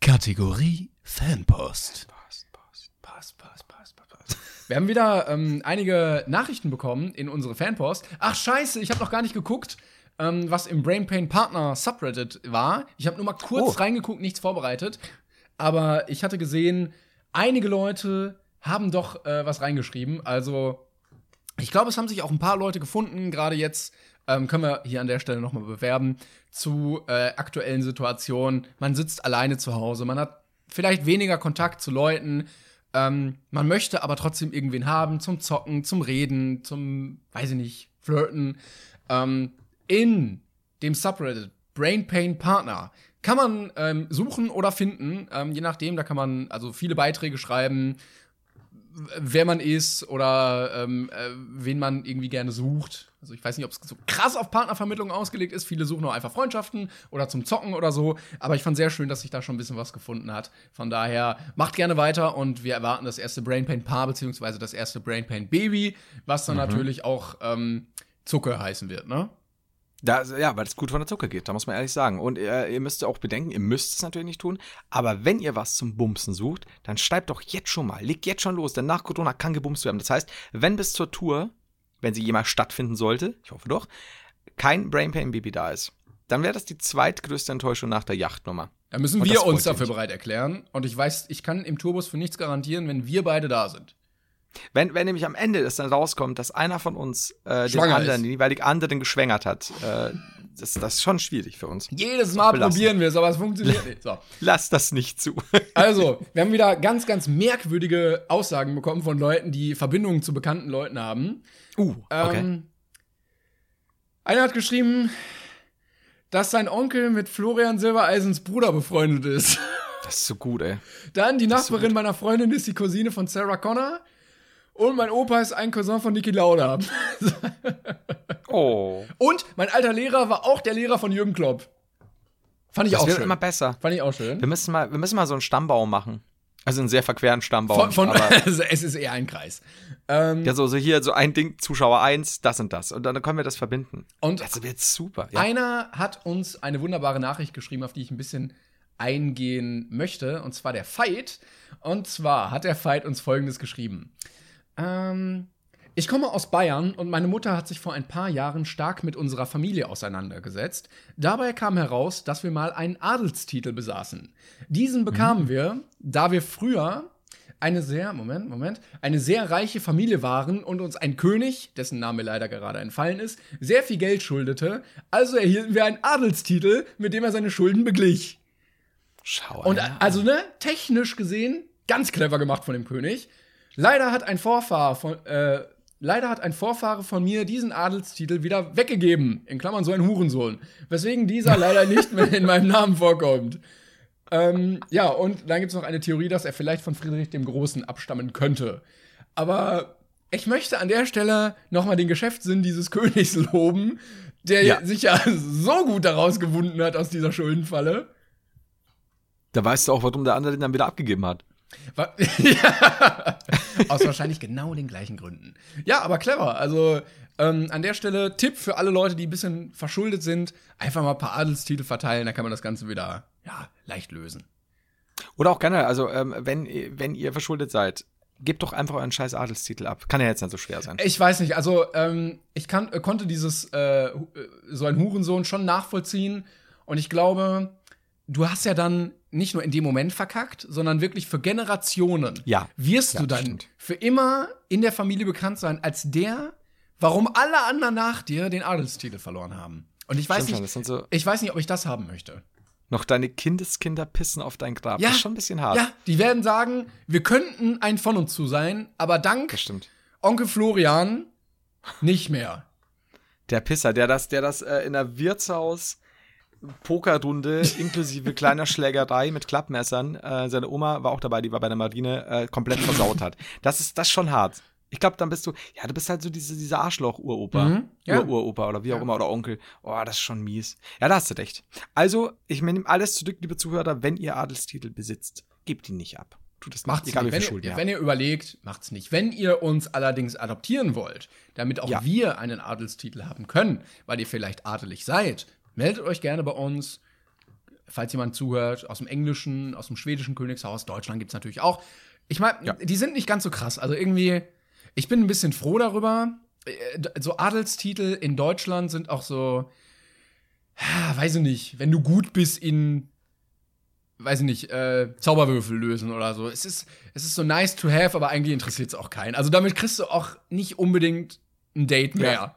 Kategorie Fanpost. Post, Post. Pass, pass, pass, pass, pass. Wir haben wieder ähm, einige Nachrichten bekommen in unsere Fanpost. Ach scheiße, ich habe noch gar nicht geguckt. Ähm, was im Brain Pain Partner Subreddit war. Ich habe nur mal kurz Oh. reingeguckt, nichts vorbereitet. Aber ich hatte gesehen, einige Leute haben doch äh, was reingeschrieben. Also, ich glaube, es haben sich auch ein paar Leute gefunden, gerade jetzt. Ähm, können wir hier an der Stelle nochmal bewerben zu äh, aktuellen Situationen. Man sitzt alleine zu Hause, man hat vielleicht weniger Kontakt zu Leuten, ähm, man möchte aber trotzdem irgendwen haben zum Zocken, zum Reden, zum, weiß ich nicht, Flirten. Ähm, in dem Subreddit Brain Pain Partner kann man ähm, suchen oder finden, ähm, je nachdem. Da kann man also viele Beiträge schreiben, wer man ist oder ähm, äh, wen man irgendwie gerne sucht. Also ich weiß nicht, ob es so krass auf Partnervermittlung ausgelegt ist. Viele suchen auch einfach Freundschaften oder zum Zocken oder so. Aber ich fand sehr schön, dass sich da schon ein bisschen was gefunden hat. Von daher macht gerne weiter und wir erwarten das erste Brain Pain Paar beziehungsweise das erste Brain Pain Baby, was dann natürlich auch ähm, Zucker heißen wird, ne? Da, ja, weil es gut von der Zucker geht, da muss man ehrlich sagen. Und äh, ihr müsst auch bedenken, ihr müsst es natürlich nicht tun, aber wenn ihr was zum Bumsen sucht, dann schreibt doch jetzt schon mal, legt jetzt schon los, denn nach Corona kann gebumst werden. Das heißt, wenn bis zur Tour, wenn sie jemals stattfinden sollte, ich hoffe doch, kein Brain Pain Baby da ist, dann wäre das die zweitgrößte Enttäuschung nach der Yachtnummer. Da müssen wir uns ihr dafür nicht. bereit erklären. Und ich weiß, ich kann im Tourbus für nichts garantieren, wenn wir beide da sind. Wenn, wenn nämlich am Ende es dann rauskommt, dass einer von uns äh, den anderen, ist. den jeweiligen anderen geschwängert hat, äh, das, das ist schon schwierig für uns. Jedes Mal belassen. probieren wir es, aber es funktioniert nicht. So. Lass das nicht zu. Also, wir haben wieder ganz, ganz merkwürdige Aussagen bekommen von Leuten, die Verbindungen zu bekannten Leuten haben. Uh, okay. Ähm, einer hat geschrieben, dass sein Onkel mit Florian Silbereisens Bruder befreundet ist. das ist so gut, ey. Dann die so Nachbarin gut. meiner Freundin ist die Cousine von Sarah Connor. Und mein Opa ist ein Cousin von Niki Lauda. Oh. Und mein alter Lehrer war auch der Lehrer von Jürgen Klopp. Fand ich Das auch wird schön. immer besser. Fand ich auch schön. Wir müssen mal, wir müssen mal so einen Stammbaum machen. Also einen sehr verqueren Stammbaum. Von, von, aber es ist eher ein Kreis. Ähm, ja, so, so hier so ein Ding, Zuschauer 1, das und das. Und dann können wir das verbinden. und Das wird super. Ja. einer hat uns eine wunderbare Nachricht geschrieben, auf die ich ein bisschen eingehen möchte. Und zwar der Fight. Und zwar hat der Fight uns folgendes geschrieben. Ähm, ich komme aus Bayern und meine Mutter hat sich vor ein paar Jahren stark mit unserer Familie auseinandergesetzt. Dabei kam heraus, dass wir mal einen Adelstitel besaßen. Diesen bekamen wir, da wir früher eine sehr, Moment, Moment, eine sehr reiche Familie waren und uns ein König, dessen Name leider gerade entfallen ist, sehr viel Geld schuldete. Also erhielten wir einen Adelstitel, mit dem er seine Schulden beglich. Schau Und also, ne, technisch gesehen, ganz clever gemacht von dem König. Leider hat ein Vorfahr von, äh, leider hat ein Vorfahre von mir diesen Adelstitel wieder weggegeben. In Klammern so ein Hurensohn. Weswegen dieser leider nicht mehr in meinem Namen vorkommt. Ähm, ja, und dann gibt es noch eine Theorie, dass er vielleicht von Friedrich dem Großen abstammen könnte. Aber ich möchte an der Stelle nochmal den Geschäftssinn dieses Königs loben, der Ja. sich ja so gut daraus gewunden hat aus dieser Schuldenfalle. Da weißt du auch, warum der andere den dann wieder abgegeben hat. Ja. Aus wahrscheinlich genau den gleichen Gründen. Ja, aber clever. Also ähm, an der Stelle Tipp für alle Leute, die ein bisschen verschuldet sind: einfach mal ein paar Adelstitel verteilen, dann kann man das Ganze wieder ja, leicht lösen. Oder auch generell, also ähm, wenn, ihr- wenn ihr verschuldet seid, gebt doch einfach euren scheiß Adelstitel ab. Kann ja jetzt nicht so schwer sein. Ich weiß nicht, also ähm, ich kann, äh, konnte dieses äh, äh, so ein Hurensohn schon nachvollziehen und ich glaube, du hast ja dann nicht nur in dem Moment verkackt, sondern wirklich für Generationen Ja. wirst Ja, du dann stimmt. für immer in der Familie bekannt sein als der, warum alle anderen nach dir den Adelstitel verloren haben. Und ich weiß Stimmt nicht, so ich weiß nicht, ob ich das haben möchte. noch deine Kindeskinder pissen auf dein Grab. Ja. Das ist schon ein bisschen hart. Ja, die werden sagen, wir könnten ein von uns zu sein, aber dank. Onkel Florian nicht mehr. Der Pisser, der das, der das äh, in der Wirtshaus Pokerrunde inklusive kleiner Schlägerei mit Klappmessern, äh, seine Oma war auch dabei, die war bei der Marine, äh, komplett versaut hat. Das ist das ist schon hart. Ich glaube, dann bist du, ja, du bist halt so diese, dieser Arschloch-Uropa. Mhm, ja. Ur-Uropa oder wie auch Ja. immer, oder Onkel. Oh, das ist schon mies. Ja, da hast du recht. Also, ich nehme alles zurück, liebe Zuhörer, wenn ihr Adelstitel besitzt, gebt ihn nicht ab. Tut es Macht's nicht, egal Wenn viel ihr, wenn ihr überlegt, macht's nicht. Wenn ihr uns allerdings adoptieren wollt, damit auch Ja. wir einen Adelstitel haben können, weil ihr vielleicht adelig seid, meldet euch gerne bei uns. Falls jemand zuhört, aus dem englischen, aus dem schwedischen Königshaus, Deutschland gibt's natürlich auch. Ich meine, Ja. die sind nicht ganz so krass. Also irgendwie, ich bin ein bisschen froh darüber. Äh, So Adelstitel in Deutschland sind auch so, weiß ich nicht, wenn du gut bist in, weiß ich nicht, äh, Zauberwürfel lösen oder so. Es ist, es ist so nice to have, aber eigentlich interessiert es auch keinen. Also damit kriegst du auch nicht unbedingt ein Date mehr. Ja.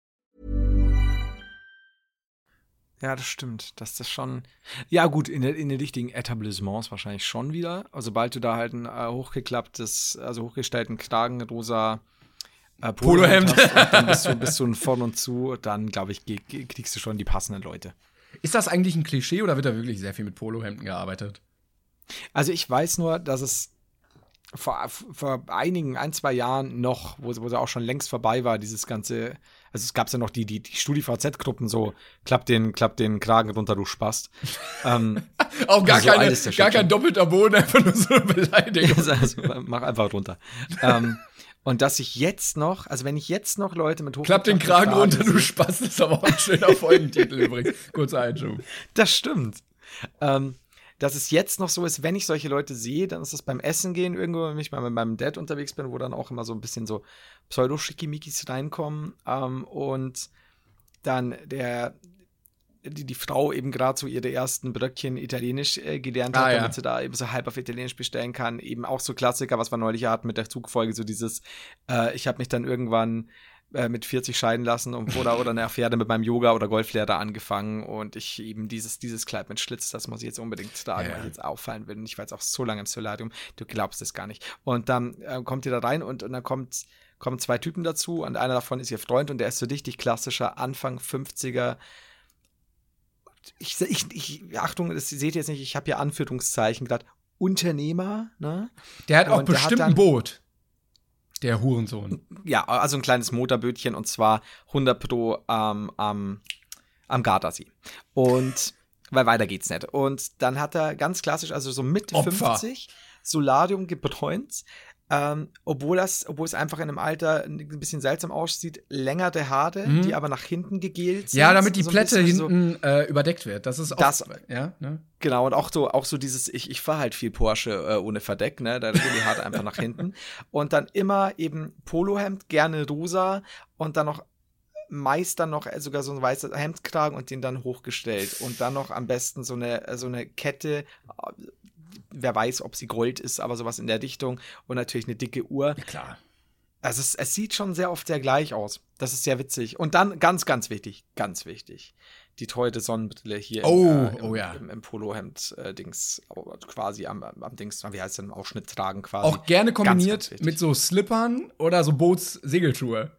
Ja, das stimmt. Dass das schon. Ja, gut, in, in den richtigen Etablissements wahrscheinlich schon wieder. Also, sobald du da halt ein äh, hochgeklapptes, also hochgestellten Kragen, rosa äh, Polohemd hast, dann bist du, bist du ein von und zu, dann glaube ich, kriegst du schon die passenden Leute. Ist das eigentlich ein Klischee oder wird da wirklich sehr viel mit Polohemden gearbeitet? Also, ich weiß nur, dass es vor, vor einigen, ein, zwei Jahren noch, wo, wo sie auch schon längst vorbei war, dieses ganze also es gab ja noch die, die, die StudiVZ-Gruppen, so klapp den, klapp den Kragen runter, du Spast. ähm, Auch gar, so keine, gar kein doppelter Boden, einfach nur so eine Beleidigung. also, mach einfach runter. ähm, und dass ich jetzt noch, also wenn ich jetzt noch Leute mit Klapp den Kragen runter, du Spast, ist aber auch ein schöner Folgentitel übrigens. Kurzer Einschub. Das stimmt. Ähm, dass es jetzt noch so ist, wenn ich solche Leute sehe, dann ist das beim Essen gehen irgendwo, wenn ich mal mit meinem Dad unterwegs bin, wo dann auch immer so ein bisschen so Pseudo-Schickimikis reinkommen ähm, und dann der die, die Frau eben gerade so ihre ersten Bröckchen Italienisch äh, gelernt hat, ah, damit sie da eben so halb auf Italienisch bestellen kann. Eben auch so Klassiker, was wir neulich hatten mit der Zugfolge, so dieses, äh, ich habe mich dann irgendwann äh, mit 40 scheiden lassen und, oder, oder eine Affäre mit meinem Yoga- oder Golflehrer angefangen und ich eben dieses, dieses Kleid mit Schlitz, das muss ich jetzt unbedingt tragen, ja. weil ich jetzt auffallen will. Und ich war jetzt auch so lange im Solarium, du glaubst es gar nicht. Und dann äh, kommt ihr da rein und, und dann kommt, kommen zwei Typen dazu und einer davon ist ihr Freund und der ist so richtig klassischer Anfang 50er. Ich, ich, ich Achtung, das seht ihr jetzt nicht, ich habe hier Anführungszeichen gerade. Unternehmer, ne? Der hat auch und bestimmt hat ein Boot. Der Hurensohn. Ja, also ein kleines Motorbötchen und zwar 100 Pro ähm, am, am Gardasee. Und, weil weiter geht's nicht. Und dann hat er ganz klassisch, also so mit Opfer. 50, Solarium gebräunt, ähm, obwohl, das, obwohl es einfach in einem Alter ein bisschen seltsam aussieht, längere Haare, mhm. die aber nach hinten gegelt sind. Ja, damit die so Plätte hinten so, äh, überdeckt wird. Das ist auch, das, ja, ne? Genau, und auch so, auch so dieses, ich, ich fahre halt viel Porsche äh, ohne Verdeck, ne? Da gehen die Haare einfach nach hinten. Und dann immer eben Polohemd, gerne rosa und dann noch meist dann noch äh, sogar so ein weißes Hemdkragen und den dann hochgestellt. Und dann noch am besten so eine, so eine Kette, wer weiß, ob sie Gold ist, aber sowas in der Dichtung und natürlich eine dicke Uhr. Ja, klar. Also es, es, sieht schon sehr oft sehr gleich aus. Das ist sehr witzig. Und dann ganz, ganz wichtig, ganz wichtig, die teure Sonnenbrille hier oh, im, äh, im, oh, ja. im, im Polohemd-Dings, äh, quasi am, am Dings, wie heißt denn, Ausschnitt tragen quasi. Auch gerne kombiniert ganz, ganz mit so Slippern oder so Boots-Segeltruhe.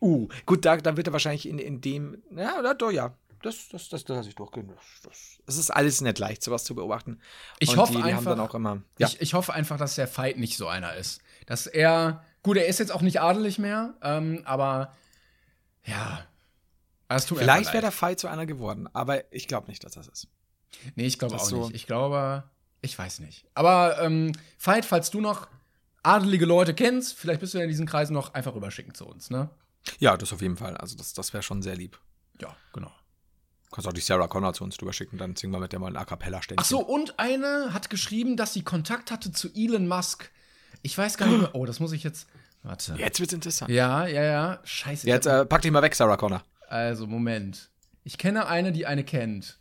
Uh, gut, da, da wird er wahrscheinlich in, in dem, ja, oder doch, ja, das, das, das, das lasse ich durchgehen. Das, das, ist alles nicht leicht, sowas zu beobachten. Ich Und hoffe die, die einfach, immer, ja. ich, ich hoffe einfach, dass der Fight nicht so einer ist. Dass er, gut, er ist jetzt auch nicht adelig mehr, ähm, aber ja. Vielleicht wäre der Fight so einer geworden, aber ich glaube nicht, dass das ist. Nee, ich glaube auch so nicht. Ich glaube, ich weiß nicht. Aber ähm, Fight, falls du noch adelige Leute kennst, vielleicht bist du ja in diesen Kreisen noch einfach rüberschicken zu uns, ne? Ja, das auf jeden Fall. Also das, das wäre schon sehr lieb. Ja, genau. Kannst auch die Sarah Connor zu uns drüber schicken, dann singen wir mit der mal ein A Cappella ständchen. Ach so, und eine hat geschrieben, dass sie Kontakt hatte zu Elon Musk. Ich weiß gar nicht mehr. Oh, das muss ich jetzt. Warte. Jetzt wird's interessant. Ja, ja, ja. Scheiße. Jetzt äh, pack dich mal weg, Sarah Connor. Also, Moment. Ich kenne eine, die eine kennt.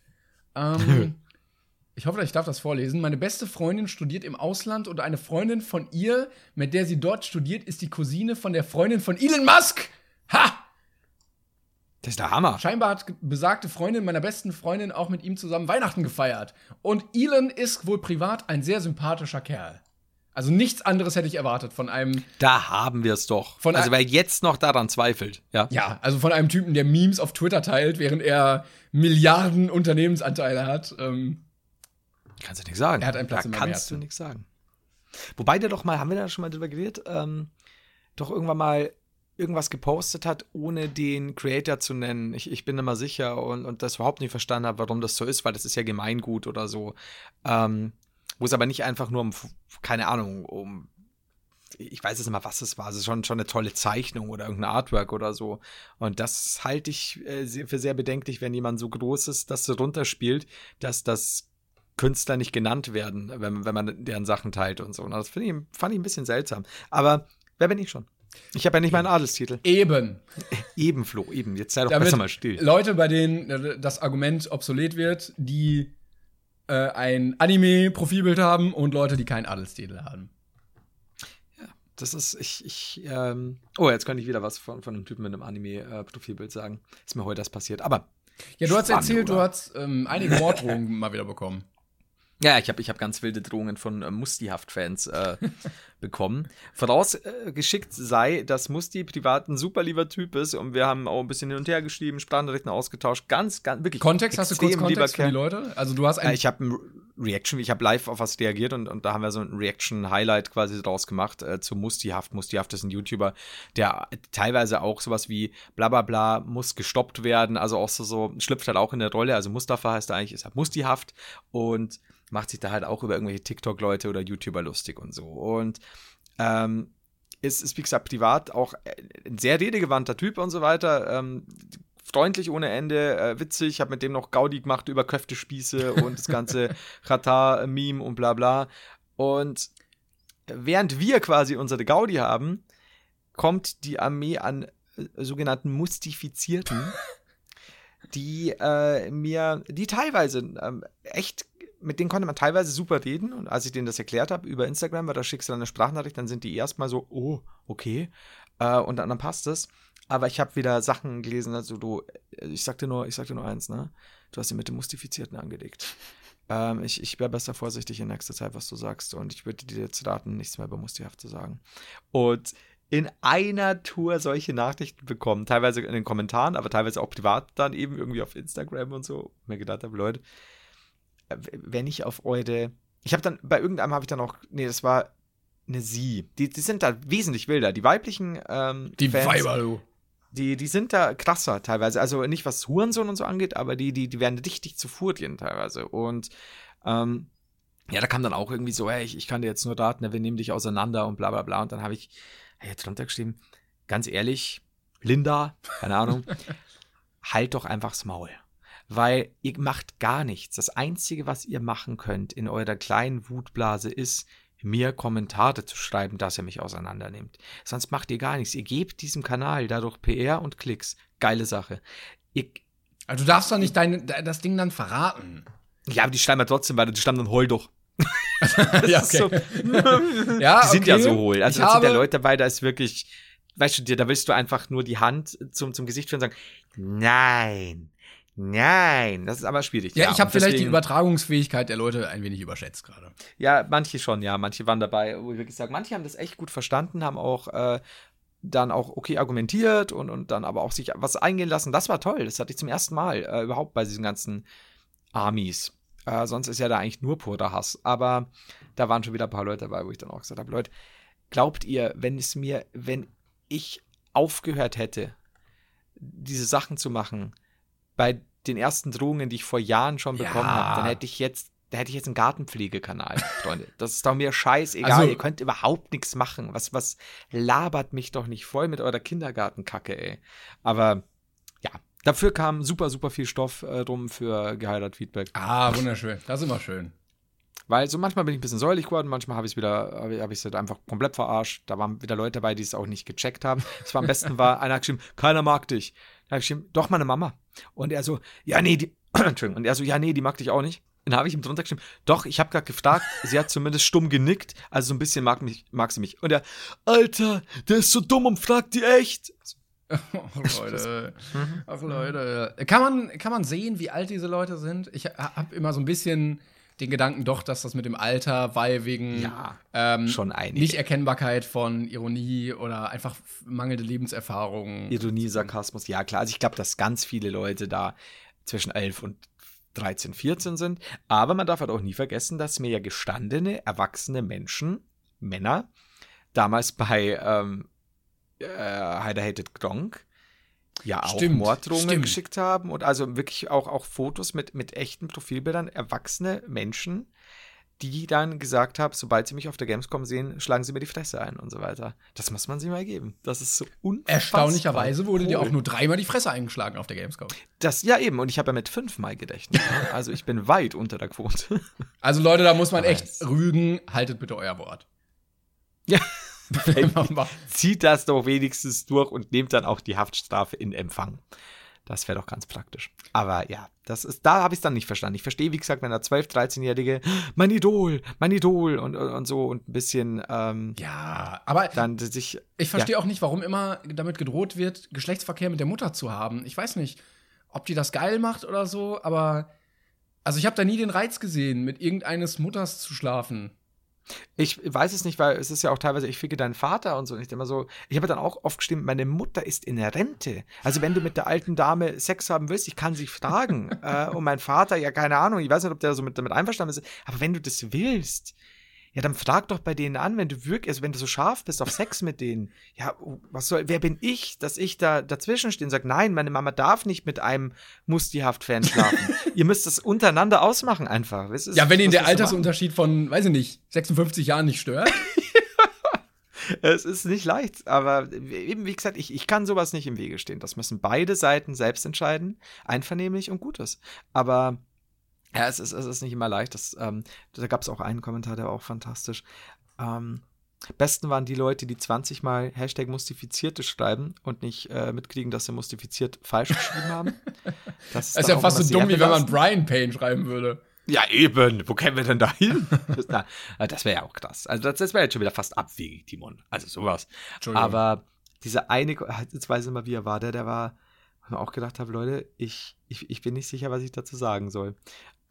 Ähm, ich hoffe, ich darf das vorlesen. Meine beste Freundin studiert im Ausland und eine Freundin von ihr, mit der sie dort studiert, ist die Cousine von der Freundin von Elon Musk. Das ist der Hammer. Scheinbar hat besagte Freundin meiner besten Freundin auch mit ihm zusammen Weihnachten gefeiert. Und Elon ist wohl privat ein sehr sympathischer Kerl. Also nichts anderes hätte ich erwartet von einem. Da haben wir es doch. Von also wer jetzt noch daran zweifelt, ja. Ja, also von einem Typen, der Memes auf Twitter teilt, während er Milliarden Unternehmensanteile hat. Ähm, kannst du nichts sagen. Er hat einen Platz da in meinem kannst du nichts sagen. Wobei der doch mal, haben wir da schon mal drüber geredet, ähm, doch irgendwann mal irgendwas gepostet hat, ohne den Creator zu nennen. Ich, ich bin immer sicher und, und das überhaupt nicht verstanden habe, warum das so ist, weil das ist ja Gemeingut oder so. Ähm, wo es aber nicht einfach nur um, keine Ahnung, um ich weiß jetzt nicht mal, was es war. Es ist schon, schon eine tolle Zeichnung oder irgendein Artwork oder so. Und das halte ich äh, für sehr bedenklich, wenn jemand so groß ist, dass so runterspielt, dass das Künstler nicht genannt werden, wenn, wenn man deren Sachen teilt und so. Und das ich, fand ich ein bisschen seltsam. Aber wer bin ich schon? Ich habe ja nicht meinen Adelstitel. Eben. Eben, Flo, eben. Jetzt sei doch Damit besser mal still. Leute, bei denen das Argument obsolet wird, die äh, ein Anime-Profilbild haben und Leute, die keinen Adelstitel haben. Ja, das ist, ich, ich, ähm, oh, jetzt könnte ich wieder was von, von einem Typen mit einem Anime-Profilbild sagen. Ist mir heute das passiert. Aber. Ja, du hast erzählt, oder? du hast ähm, einige Morddrohungen mal wieder bekommen. Ja, ich habe ich hab ganz wilde Drohungen von äh, Mustihaft-Fans äh, bekommen. Vorausgeschickt sei, dass Musti privat ein super lieber Typ ist und wir haben auch ein bisschen hin und her geschrieben, Sprachnachrichten ausgetauscht. Ganz, ganz, wirklich. Kontext, hast du kurz Kontext für die Leute? Also du hast. Äh, ich habe ein Reaction, ich habe live auf was reagiert und, und da haben wir so ein Reaction-Highlight quasi draus gemacht äh, zu Mustihaft. Mustihaft ist ein YouTuber, der teilweise auch sowas wie bla bla bla muss gestoppt werden, also auch so, so schlüpft halt auch in der Rolle. Also Mustafa heißt er eigentlich, ist halt Mustihaft und macht sich da halt auch über irgendwelche TikTok-Leute oder YouTuber lustig und so. Und ähm, ist, ist, wie gesagt, privat auch ein sehr redegewandter Typ und so weiter. Ähm, freundlich ohne Ende, äh, witzig. Ich habe mit dem noch Gaudi gemacht über Köftespieße und das ganze Katar-Meme und bla bla. Und während wir quasi unsere Gaudi haben, kommt die Armee an äh, sogenannten Mustifizierten, die äh, mir, die teilweise ähm, echt mit denen konnte man teilweise super reden. Und als ich denen das erklärt habe über Instagram, weil da schickst du dann eine Sprachnachricht, dann sind die erstmal so, oh, okay. Äh, und dann, dann passt es. Aber ich habe wieder Sachen gelesen, also du, ich sagte nur, ich sagte nur eins, ne? Du hast sie mit dem Mustifizierten angelegt. Ähm, ich ich wäre besser vorsichtig in nächster Zeit, was du sagst. Und ich würde dir jetzt raten, nichts mehr über Mustihaft zu sagen. Und in einer Tour solche Nachrichten bekommen, teilweise in den Kommentaren, aber teilweise auch privat dann eben irgendwie auf Instagram und so. Mir gedacht habe, Leute, wenn ich auf eure. Ich habe dann, bei irgendeinem habe ich dann auch, nee, das war eine Sie. Die, die sind da wesentlich wilder. Die weiblichen ähm, Die Fans, Weiber, du. Die, die sind da krasser teilweise. Also nicht was Hurensohn und so angeht, aber die, die, die werden richtig zu Furtien teilweise. Und ähm, ja, da kam dann auch irgendwie so, hey, ich, ich kann dir jetzt nur raten, wir nehmen dich auseinander und bla bla bla. Und dann habe ich hey, jetzt drunter geschrieben, ganz ehrlich, Linda, keine Ahnung, halt doch einfach's Maul weil ihr macht gar nichts. Das Einzige, was ihr machen könnt in eurer kleinen Wutblase ist, mir Kommentare zu schreiben, dass ihr mich auseinandernehmt. Sonst macht ihr gar nichts. Ihr gebt diesem Kanal dadurch PR und Klicks. Geile Sache. Ihr, also du darfst doch nicht dein, das Ding dann verraten. Ja, aber die schreiben ja trotzdem weiter. Die schreiben dann heul doch. ja, okay. So, ja, die sind okay. ja so hohl. Also da sind ja Leute dabei, da ist wirklich, weißt du, da willst du einfach nur die Hand zum, zum Gesicht führen und sagen, nein, Nein, das ist aber schwierig. Ja, ja ich habe vielleicht die Übertragungsfähigkeit der Leute ein wenig überschätzt gerade. Ja, manche schon, ja. Manche waren dabei, wo ich wirklich sage, manche haben das echt gut verstanden, haben auch äh, dann auch okay argumentiert und, und dann aber auch sich was eingehen lassen. Das war toll. Das hatte ich zum ersten Mal äh, überhaupt bei diesen ganzen Armies. Äh, sonst ist ja da eigentlich nur purer Hass. Aber da waren schon wieder ein paar Leute dabei, wo ich dann auch gesagt habe, Leute, glaubt ihr, wenn es mir, wenn ich aufgehört hätte, diese Sachen zu machen, bei den ersten Drohungen, die ich vor Jahren schon bekommen ja. habe, dann hätte ich jetzt, da hätte ich jetzt einen Gartenpflegekanal, Freunde. Das ist doch mir scheißegal. Also, ihr könnt überhaupt nichts machen. Was, was labert mich doch nicht voll mit eurer Kindergartenkacke, ey. Aber ja, dafür kam super, super viel Stoff äh, drum für geheiratet Feedback. Ah, wunderschön. Das ist immer schön. Weil so manchmal bin ich ein bisschen säuerlich geworden, manchmal habe ich es wieder, habe ich es halt einfach komplett verarscht. Da waren wieder Leute dabei, die es auch nicht gecheckt haben. Es war am besten war, einer hat geschrieben, keiner mag dich. Da habe ich geschrieben, doch meine Mama. Und er so, ja, nee, die, Entschuldigung. Und er so, ja, nee, die mag dich auch nicht. Und dann habe ich ihm drunter geschrieben, doch, ich habe gerade gefragt, sie hat zumindest stumm genickt, also so ein bisschen mag, mich, mag sie mich. Und er, Alter, der ist so dumm und fragt die echt. Ach Leute, ach Leute. Kann man, kann man sehen, wie alt diese Leute sind? Ich habe immer so ein bisschen den Gedanken doch, dass das mit dem Alter, weil wegen ja, ähm, schon Nicht-Erkennbarkeit von Ironie oder einfach mangelnde Lebenserfahrung. Ironie, Sarkasmus, ja klar. Also ich glaube, dass ganz viele Leute da zwischen 11 und 13, 14 sind. Aber man darf halt auch nie vergessen, dass mir ja gestandene, erwachsene Menschen, Männer, damals bei ähm, äh, Heider Hated Gronk ja auch Stimmt, Morddrohungen stimmt. geschickt haben und also wirklich auch, auch Fotos mit, mit echten Profilbildern, erwachsene Menschen, die dann gesagt haben, sobald sie mich auf der Gamescom sehen, schlagen sie mir die Fresse ein und so weiter. Das muss man sich mal geben. Das ist so unfassbar. Erstaunlicherweise wurde dir cool. auch nur dreimal die Fresse eingeschlagen auf der Gamescom. Das, ja, eben. Und ich habe ja mit fünfmal gerechnet. ne? also ich bin weit unter der Quote. Also Leute, da muss man echt rügen. Haltet bitte euer Wort. ja. Zieht das doch wenigstens durch und nehmt dann auch die Haftstrafe in Empfang. Das wäre doch ganz praktisch. Aber ja, das ist, da habe ich es dann nicht verstanden. Ich verstehe, wie gesagt, wenn der 12-, 13-Jährige, mein Idol, mein Idol und, und, so und ein bisschen ähm, ja, aber dann sich. ich verstehe auch nicht, warum immer damit gedroht wird, Geschlechtsverkehr mit der Mutter zu haben. Ich weiß nicht, ob die das geil macht oder so, aber also ich habe da nie den Reiz gesehen, mit irgendeines Mutters zu schlafen. Ich weiß es nicht, weil es ist ja auch teilweise, ich ficke deinen Vater und so. Und ich immer so, ich habe dann auch oft gestimmt, meine Mutter ist in der Rente. Also wenn du mit der alten Dame Sex haben willst, ich kann sie fragen. äh, und mein Vater, ja, keine Ahnung, ich weiß nicht, ob der so mit, damit einverstanden ist. Aber wenn du das willst, ja, dann frag doch bei denen an, wenn du wirklich, also wenn du so scharf bist auf Sex mit denen. Ja, was soll, wer bin ich, dass ich da dazwischen stehe und sage, nein, meine Mama darf nicht mit einem Mustihaft-Fan schlafen. Ihr müsst das untereinander ausmachen einfach. Ist- Ja, wenn ihn was der? Altersunterschied von, weiß ich nicht, 56 Jahren nicht stört. Es ist nicht leicht, aber eben wie gesagt, ich, ich kann sowas nicht im Wege stehen. Das müssen beide Seiten selbst entscheiden, einvernehmlich und Gutes. Aber ja, es ist, es ist nicht immer leicht. Das, ähm, da gab es auch einen Kommentar, der war auch fantastisch. Ähm, besten waren die Leute, die 20 Mal Hashtag Mustifizierte schreiben und nicht äh, mitkriegen, dass sie mustifiziert falsch geschrieben haben. Das ist dann ja auch fast so dumm, wie wenn man. Brian Payne schreiben würde. Ja, eben. Wo kämen wir denn da hin? das äh, das wäre ja auch krass. Also, das, das wäre jetzt schon wieder fast abwegig, Timon. Also, sowas. Entschuldigung. Aber dieser eine, jetzt weiß ich mal, wie er war, der, der war, wo ich mir auch gedacht habe, Leute, ich, ich, ich bin nicht sicher, was ich dazu sagen soll.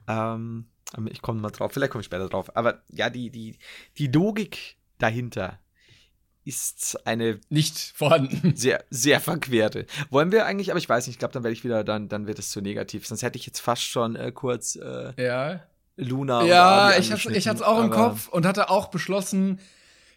Ähm, ich komme mal drauf, vielleicht komme ich später drauf. Aber ja, die, die, die Logik dahinter ist eine Nicht vorhanden. sehr, sehr verquerte. Wollen wir eigentlich, aber ich weiß nicht, ich glaube, dann werde ich wieder, dann, dann wird es zu negativ. Sonst hätte ich jetzt fast schon äh, kurz äh, Ja. Luna und Ja, ich hatte es auch im Kopf und hatte auch beschlossen,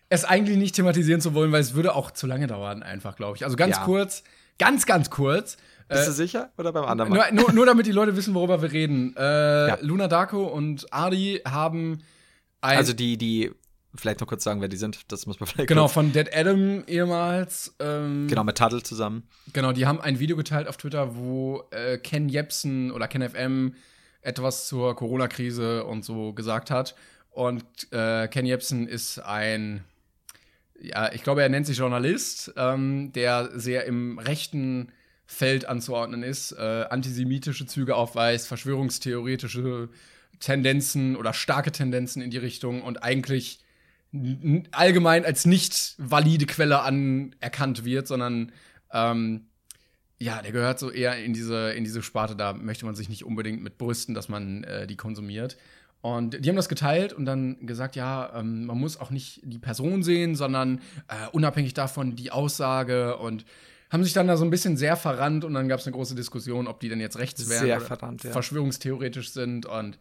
es eigentlich nicht thematisieren zu wollen, weil es würde auch zu lange dauern, einfach, glaube ich. Also ganz Ja. kurz, ganz, ganz kurz. Bist Äh, du sicher? Oder beim anderen Mal? nur, nur, nur damit die Leute wissen, worüber wir reden. Äh, Ja. Luna Darko und Adi haben ein. Also die, die, vielleicht noch kurz sagen, wer die sind, das muss man vielleicht genau, kurz, von Dead Adam ehemals. Ähm, genau, mit Tuttle zusammen. Genau, die haben ein Video geteilt auf Twitter, wo äh, Ken Jebsen oder Ken FM etwas zur Corona-Krise und so gesagt hat. Und äh, Ken Jebsen ist ein, ja, ich glaube, er nennt sich Journalist, ähm, der sehr im rechten Feld anzuordnen ist, äh, antisemitische Züge aufweist, verschwörungstheoretische Tendenzen oder starke Tendenzen in die Richtung und eigentlich allgemein als nicht valide Quelle anerkannt wird, sondern ähm, ja, der gehört so eher in diese, in diese Sparte, da möchte man sich nicht unbedingt mit brüsten, dass man äh, die konsumiert. Und die haben das geteilt und dann gesagt, ja, ähm, man muss auch nicht die Person sehen, sondern äh, unabhängig davon die Aussage und haben sich dann da so ein bisschen sehr verrannt und dann gab es eine große Diskussion, ob die denn jetzt rechts wären Sehr oder verrannt, ja. verschwörungstheoretisch sind und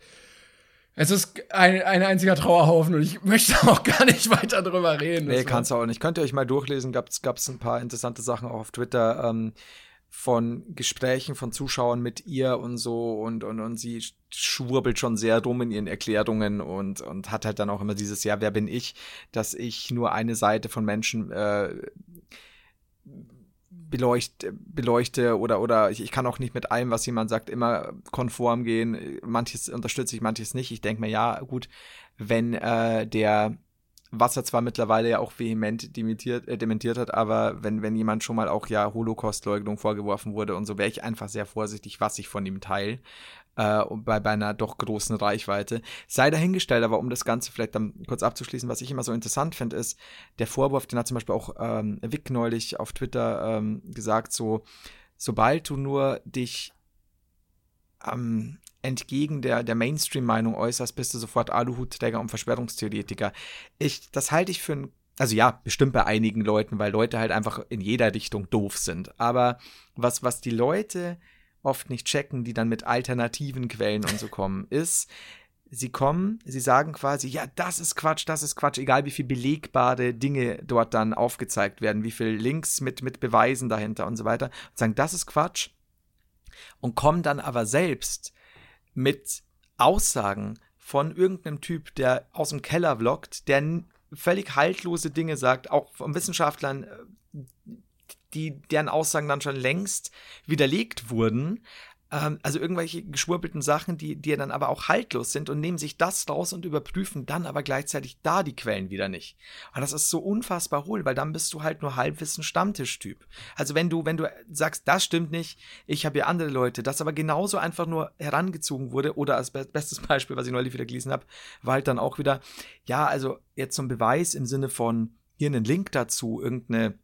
es ist ein, ein einziger Trauerhaufen und ich möchte auch gar nicht weiter drüber reden. Nee, kannst du auch nicht. Könnt ihr euch mal durchlesen, gab es ein paar interessante Sachen auch auf Twitter ähm, von Gesprächen von Zuschauern mit ihr und so und, und, und sie schwurbelt schon sehr dumm in ihren Erklärungen und, und hat halt dann auch immer dieses, ja, wer bin ich, dass ich nur eine Seite von Menschen äh, beleuchte, beleuchte oder, oder ich, ich kann auch nicht mit allem, was jemand sagt, immer konform gehen. Manches unterstütze ich, manches nicht. Ich denke mir, ja, gut, wenn äh, der was er zwar mittlerweile ja auch vehement dementiert, äh, dementiert hat, aber wenn, wenn jemand schon mal auch ja Holocaust-Leugnung vorgeworfen wurde und so, wäre ich einfach sehr vorsichtig, was ich von ihm teile. Äh, bei, bei einer doch großen Reichweite. Sei dahingestellt, aber um das Ganze vielleicht dann kurz abzuschließen, was ich immer so interessant finde, ist der Vorwurf, den hat zum Beispiel auch ähm, Vic neulich auf Twitter ähm, gesagt, so, sobald du nur dich ähm, entgegen der, der Mainstream-Meinung äußerst, bist du sofort Aluhutträger und Verschwörungstheoretiker. Ich, das halte ich für ein, also ja, bestimmt bei einigen Leuten, weil Leute halt einfach in jeder Richtung doof sind. Aber was, was die Leute oft nicht checken, die dann mit alternativen Quellen und so kommen, ist, sie kommen, sie sagen quasi, ja, das ist Quatsch, das ist Quatsch, egal wie viel belegbare Dinge dort dann aufgezeigt werden, wie viel Links mit, mit Beweisen dahinter und so weiter, und sagen, das ist Quatsch, und kommen dann aber selbst mit Aussagen von irgendeinem Typ, der aus dem Keller vloggt, der völlig haltlose Dinge sagt, auch von Wissenschaftlern, äh, die, deren Aussagen dann schon längst widerlegt wurden, ähm, also irgendwelche geschwurbelten Sachen, die, die dann aber auch haltlos sind und nehmen sich das raus und überprüfen dann aber gleichzeitig da die Quellen wieder nicht. Und das ist so unfassbar hohl, weil dann bist du halt nur halbwissen Stammtischtyp. Also wenn du, wenn du sagst, das stimmt nicht, ich habe hier andere Leute, das aber genauso einfach nur herangezogen wurde, oder als bestes Beispiel, was ich neulich wieder gelesen habe, war halt dann auch wieder, ja, also jetzt zum Beweis im Sinne von hier einen Link dazu, irgendeine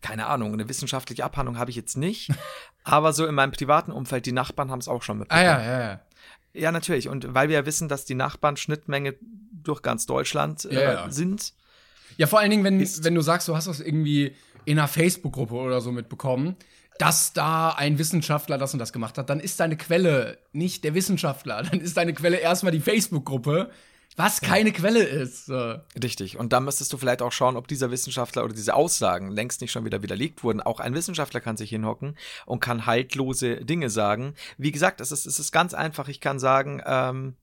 keine Ahnung, eine wissenschaftliche Abhandlung habe ich jetzt nicht, aber so in meinem privaten Umfeld, die Nachbarn haben es auch schon mitbekommen. Ah ja, ja, ja. Ja, natürlich. Und weil wir ja wissen, dass die Nachbarn Schnittmenge durch ganz Deutschland äh, ja, ja. sind. Ja, vor allen Dingen, wenn, wenn du sagst, du hast das irgendwie in einer Facebook-Gruppe oder so mitbekommen, dass da ein Wissenschaftler das und das gemacht hat, dann ist deine Quelle nicht der Wissenschaftler, dann ist deine Quelle erstmal die Facebook-Gruppe, was keine Quelle ist. So. Richtig. Und da müsstest du vielleicht auch schauen, ob dieser Wissenschaftler oder diese Aussagen längst nicht schon wieder widerlegt wurden. Auch ein Wissenschaftler kann sich hinhocken und kann haltlose Dinge sagen. Wie gesagt, es ist, es ist ganz einfach. Ich kann sagen, ähm,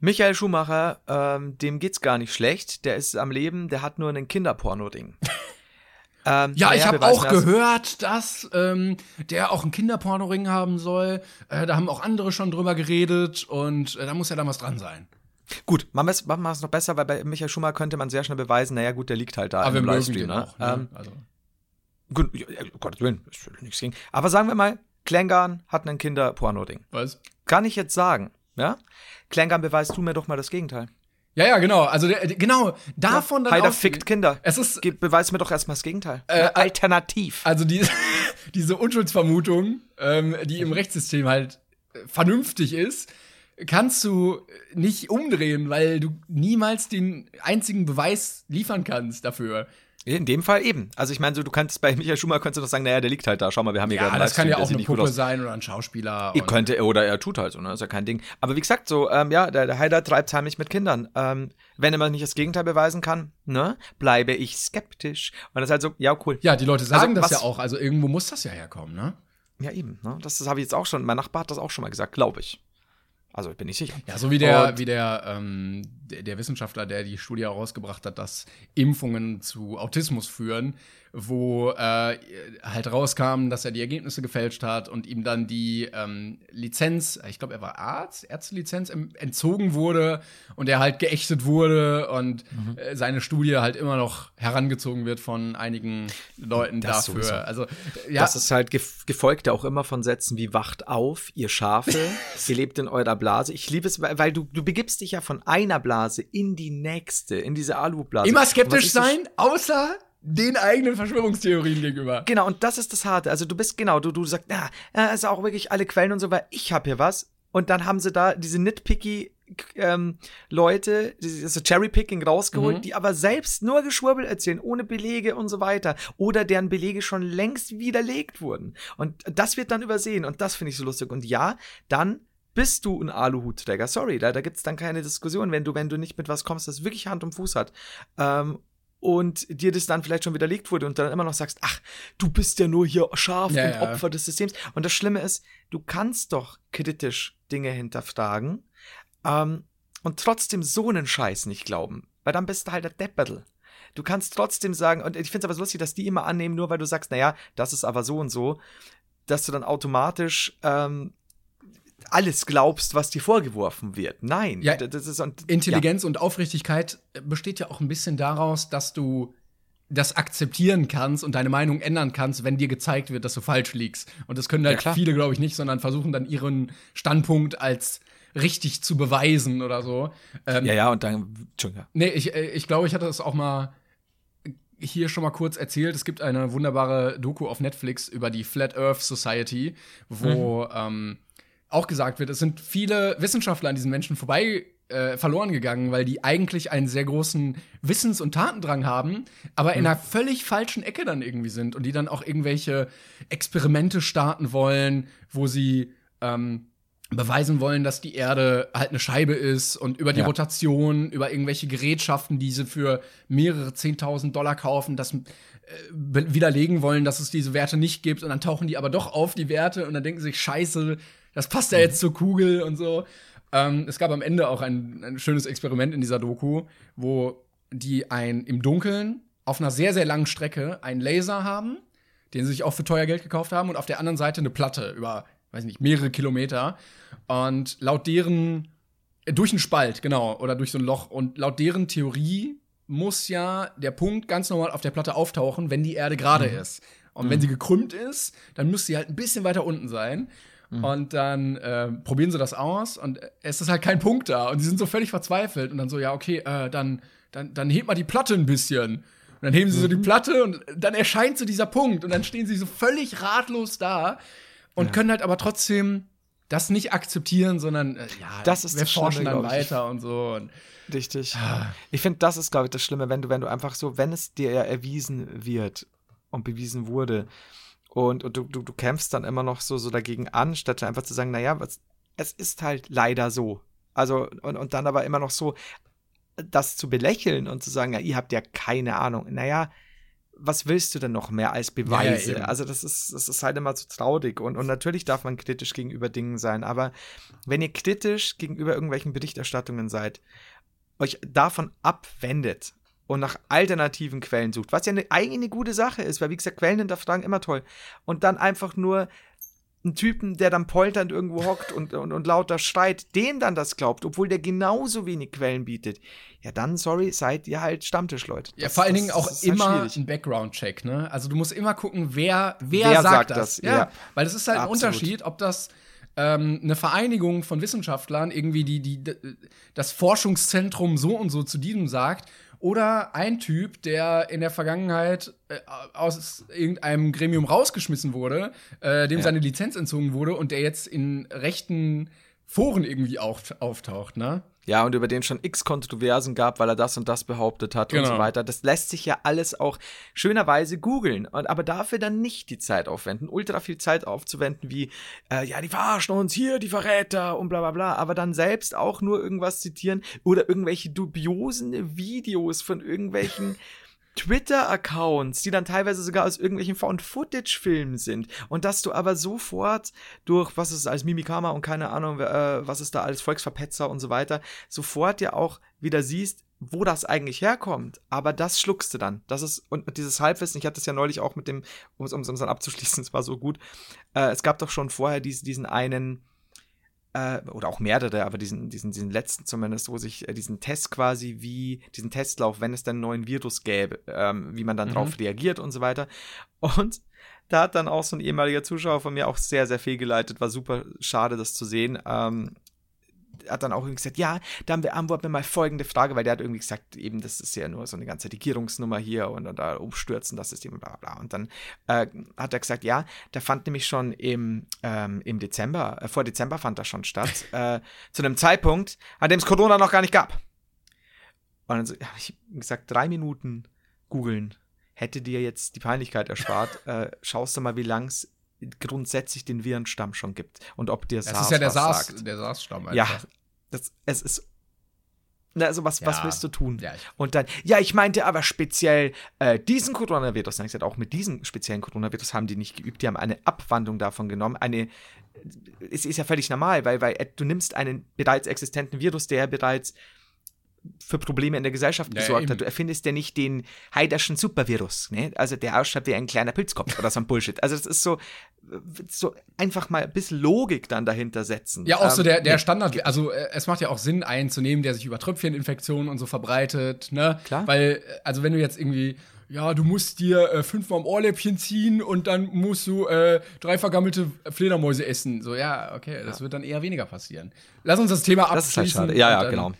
Michael Schumacher, ähm, dem geht's gar nicht schlecht. Der ist am Leben, der hat nur einen Kinderporno-Ding. Ähm, ja, ich habe auch gehört, dass ähm, der auch einen Kinderpornoring haben soll. Äh, da haben auch andere schon drüber geredet und äh, da muss ja dann was dran sein. Gut, machen wir es machen noch besser, weil bei Michael Schumacher könnte man sehr schnell beweisen, naja gut, der liegt halt da Aber im Livestream. Ne? Auch, ne? Ähm, also. Gut, ja, Gottes Willen, ist nichts gegen. Aber sagen wir mal, Klängern hat einen Kinderporno-Ding. Was? Kann ich jetzt sagen, ja? Klängern beweist du mir doch mal das Gegenteil. Ja, ja, genau. Also der, genau davon ja, dann Heider fickt Kinder. Es ist Ge beweis mir doch erstmal das Gegenteil. Äh, Alternativ. Also die, diese Unschuldsvermutung, ähm, die im Rechtssystem halt äh, vernünftig ist, kannst du nicht umdrehen, weil du niemals den einzigen Beweis liefern kannst dafür. In dem Fall eben. Also ich meine, so, du kannst bei Michael Schumacher könntest du doch sagen, naja, der liegt halt da. Schau mal, wir haben hier ja, gerade das kann ja auch eine Puppe sein oder ein Schauspieler. Ihr könnte, oder er tut halt so, ne? Ist ja kein Ding. Aber wie gesagt, so, ähm, ja, der, der Heider treibt heimlich mit Kindern. Ähm, wenn er mal nicht das Gegenteil beweisen kann, ne, bleibe ich skeptisch. Und das ist halt so, ja, cool. Ja, die Leute sagen also, das ja auch. Also irgendwo muss das ja herkommen, ne? Ja, eben. Ne? Das, das habe ich jetzt auch schon, mein Nachbar hat das auch schon mal gesagt, glaube ich. Also bin ich sicher. Ja, so wie der, wie der, ähm, der, der, Wissenschaftler, der die Studie herausgebracht hat, dass Impfungen zu Autismus führen, wo äh, halt rauskam, dass er die Ergebnisse gefälscht hat und ihm dann die ähm, Lizenz, ich glaube, er war Arzt, Ärztelizenz entzogen wurde und er halt geächtet wurde und mhm. äh, seine Studie halt immer noch herangezogen wird von einigen Leuten das dafür. Sowieso. Also ja. Das ist halt gefolgt ja auch immer von Sätzen wie wacht auf, ihr Schafe, ihr lebt in eurer Blase. Ich liebe es, weil du, du begibst dich ja von einer Blase in die nächste, in diese Alublase. Immer skeptisch sein, außer den eigenen Verschwörungstheorien gegenüber. Genau, und das ist das Harte. Also du bist, genau, du, du sagst, ja, ja, ist auch wirklich alle Quellen und so, weil ich habe hier was. Und dann haben sie da diese nitpicky ähm, Leute, also Cherrypicking rausgeholt, mhm. die aber selbst nur Geschwurbel erzählen, ohne Belege und so weiter. Oder deren Belege schon längst widerlegt wurden. Und das wird dann übersehen. Und das finde ich so lustig. Und ja, dann bist du ein Aluhutträger. Sorry, da, da gibt es dann keine Diskussion, wenn du, wenn du nicht mit was kommst, das wirklich Hand und Fuß hat. Ähm, und dir das dann vielleicht schon widerlegt wurde und dann immer noch sagst, ach, du bist ja nur hier Schaf ja, und ja. Opfer des Systems. Und das Schlimme ist, du kannst doch kritisch Dinge hinterfragen ähm, und trotzdem so einen Scheiß nicht glauben, weil dann bist du halt der Depperdel. Du kannst trotzdem sagen, und ich finde es aber so lustig, dass die immer annehmen, nur weil du sagst, naja, das ist aber so und so, dass du dann automatisch ähm, alles glaubst, was dir vorgeworfen wird. Nein. Ja, das ist, und, Intelligenz ja. und Aufrichtigkeit besteht ja auch ein bisschen daraus, dass du das akzeptieren kannst und deine Meinung ändern kannst, wenn dir gezeigt wird, dass du falsch liegst. Und das können halt ja, viele, glaube ich, nicht, sondern versuchen dann ihren Standpunkt als richtig zu beweisen oder so. Ähm, ja, ja, und dann, Entschuldigung. Nee, ich, äh, ich glaube, ich hatte das auch mal hier schon mal kurz erzählt. Es gibt eine wunderbare Doku auf Netflix über die Flat Earth Society, wo mhm. ähm, auch gesagt wird, es sind viele Wissenschaftler an diesen Menschen vorbei äh, verloren gegangen, weil die eigentlich einen sehr großen Wissens- und Tatendrang haben, aber in mhm. einer völlig falschen Ecke dann irgendwie sind und die dann auch irgendwelche Experimente starten wollen, wo sie ähm, beweisen wollen, dass die Erde halt eine Scheibe ist und über die Ja. Rotation, über irgendwelche Gerätschaften, die sie für mehrere Zehntausend Dollar kaufen, das äh, widerlegen wollen, dass es diese Werte nicht gibt und dann tauchen die aber doch auf, die Werte, und dann denken sie sich, scheiße, das passt ja jetzt zur Kugel und so. Ähm, es gab am Ende auch ein, ein schönes Experiment in dieser Doku, wo die ein im Dunkeln auf einer sehr, sehr langen Strecke einen Laser haben, den sie sich auch für teuer Geld gekauft haben, und auf der anderen Seite eine Platte über, weiß nicht, mehrere Kilometer. Und laut deren, äh, durch einen Spalt, genau, oder durch so ein Loch. Und laut deren Theorie muss ja der Punkt ganz normal auf der Platte auftauchen, wenn die Erde gerade ist. Und wenn sie gekrümmt ist, dann müsste sie halt ein bisschen weiter unten sein. Und dann äh, probieren sie das aus und es ist halt kein Punkt da. Und die sind so völlig verzweifelt. Und dann so, ja, okay, äh, dann, dann, dann hebt mal die Platte ein bisschen. Und dann heben sie so die Platte und dann erscheint so dieser Punkt. Und dann stehen sie so völlig ratlos da und können halt aber trotzdem das nicht akzeptieren, sondern äh, ja, Das ist wir das Schlimme, forschen dann glaub ich. weiter und so. Und Richtig. Ich finde, das ist, glaube ich, das Schlimme, wenn du, wenn du einfach so, wenn es dir ja erwiesen wird und bewiesen wurde und, und du, du, du kämpfst dann immer noch so, so dagegen an, statt einfach zu sagen, naja, was, es ist halt leider so. Also, und, und dann aber immer noch so, das zu belächeln und zu sagen, ja, ihr habt ja keine Ahnung. Naja, was willst du denn noch mehr als Beweise? eben. also, das ist, das ist halt immer so traurig. Und, und natürlich darf man kritisch gegenüber Dingen sein, aber wenn ihr kritisch gegenüber irgendwelchen Berichterstattungen seid, euch davon abwendet und nach alternativen Quellen sucht, was ja eine, eigentlich eine gute Sache ist, weil wie gesagt, Quellen hinterfragen immer toll. Und dann einfach nur einen Typen, der dann polternd irgendwo hockt und, und, und lauter schreit, dem dann das glaubt, obwohl der genauso wenig Quellen bietet, ja dann, sorry, seid ihr halt Stammtischleute. ja, vor allen Dingen auch halt immer schwierig. ein Background-Check, ne? Also du musst immer gucken, wer, wer, Wer sagt, sagt das. das? Ja, Ja. weil es ist halt ein Absolut. Unterschied, ob das ähm, eine Vereinigung von Wissenschaftlern irgendwie die, die, das Forschungszentrum so und so zu diesem sagt oder ein Typ, der in der Vergangenheit äh, aus irgendeinem Gremium rausgeschmissen wurde, äh, dem Ja. seine Lizenz entzogen wurde und der jetzt in rechten Foren irgendwie auf, auftaucht, ne? Ja, und über den schon x Kontroversen gab, weil er das und das behauptet hat und Genau. so weiter. Das lässt sich ja alles auch schönerweise googeln. Und aber dafür dann nicht die Zeit aufwenden, ultra viel Zeit aufzuwenden, wie, äh, ja, die verarschen uns hier, die Verräter und bla bla bla. Aber dann selbst auch nur irgendwas zitieren oder irgendwelche dubiosen Videos von irgendwelchen Twitter-Accounts, die dann teilweise sogar aus irgendwelchen Found-Footage-Filmen sind. Und dass du aber sofort durch, was ist als Mimikama und keine Ahnung, äh, was ist da als Volksverpetzer und so weiter, sofort ja auch wieder siehst, wo das eigentlich herkommt. Aber das schluckst du dann. Das ist, und dieses Halbwissen, ich hatte es ja neulich auch mit dem, um es um es dann abzuschließen, es war so gut. Äh, es gab doch schon vorher diesen, diesen einen, äh, oder auch mehrere, aber diesen, diesen, diesen letzten zumindest, wo sich äh, diesen Test quasi wie, diesen Testlauf, wenn es dann einen neuen Virus gäbe, ähm, wie man dann Mhm. drauf reagiert und so weiter. Und da hat dann auch so ein ehemaliger Zuschauer von mir auch sehr, sehr fehlgeleitet, war super schade, das zu sehen. Ähm, hat dann auch irgendwie gesagt, ja, dann beantworten wir mal folgende Frage, weil der hat irgendwie gesagt, eben, das ist ja nur so eine ganze Regierungsnummer hier und, und da umstürzen das System, bla bla. Und dann äh, hat er gesagt, ja, der fand nämlich schon im, ähm, im Dezember, äh, vor Dezember fand er schon statt, äh, zu einem Zeitpunkt, an dem es Corona noch gar nicht gab. Und dann so, habe ich gesagt, drei Minuten googeln hätte dir jetzt die Peinlichkeit erspart. äh, schaust du mal, wie lang es grundsätzlich den Virenstamm schon gibt und ob dir Das SARS ist ja der was SARS, sagt. der SARS-Stamm Ja, das, es ist. Na, also was, was Ja. willst du tun? Ja, ich- Und dann, ja, ich meinte aber speziell äh, diesen Coronavirus. Dann gesagt, auch mit diesem speziellen Coronavirus haben die nicht geübt, die haben eine Abwandlung davon genommen. Eine, es ist ja völlig normal, weil, weil äh, du nimmst einen bereits existenten Virus, der bereits für Probleme in der Gesellschaft Ja, gesorgt eben. hat. Du erfindest ja nicht den Heiderschen Supervirus, ne? Also der ausschaut wie ein kleiner Pilzkopf oder so ein Bullshit. Also das ist so, so einfach mal ein bisschen Logik dann dahinter setzen. Ja, auch so Ähm, der, der. Standard, also äh, es macht ja auch Sinn, einen zu nehmen, der sich über Tröpfcheninfektionen und so verbreitet, ne? Klar. Weil, äh, also wenn du jetzt irgendwie, ja, du musst dir äh, fünfmal am Ohrläppchen ziehen und dann musst du äh, drei vergammelte Fledermäuse essen. So, ja, okay, das wird dann eher weniger passieren. Lass uns das Thema Das ist halt abschließen. schade. Ja, ja, genau.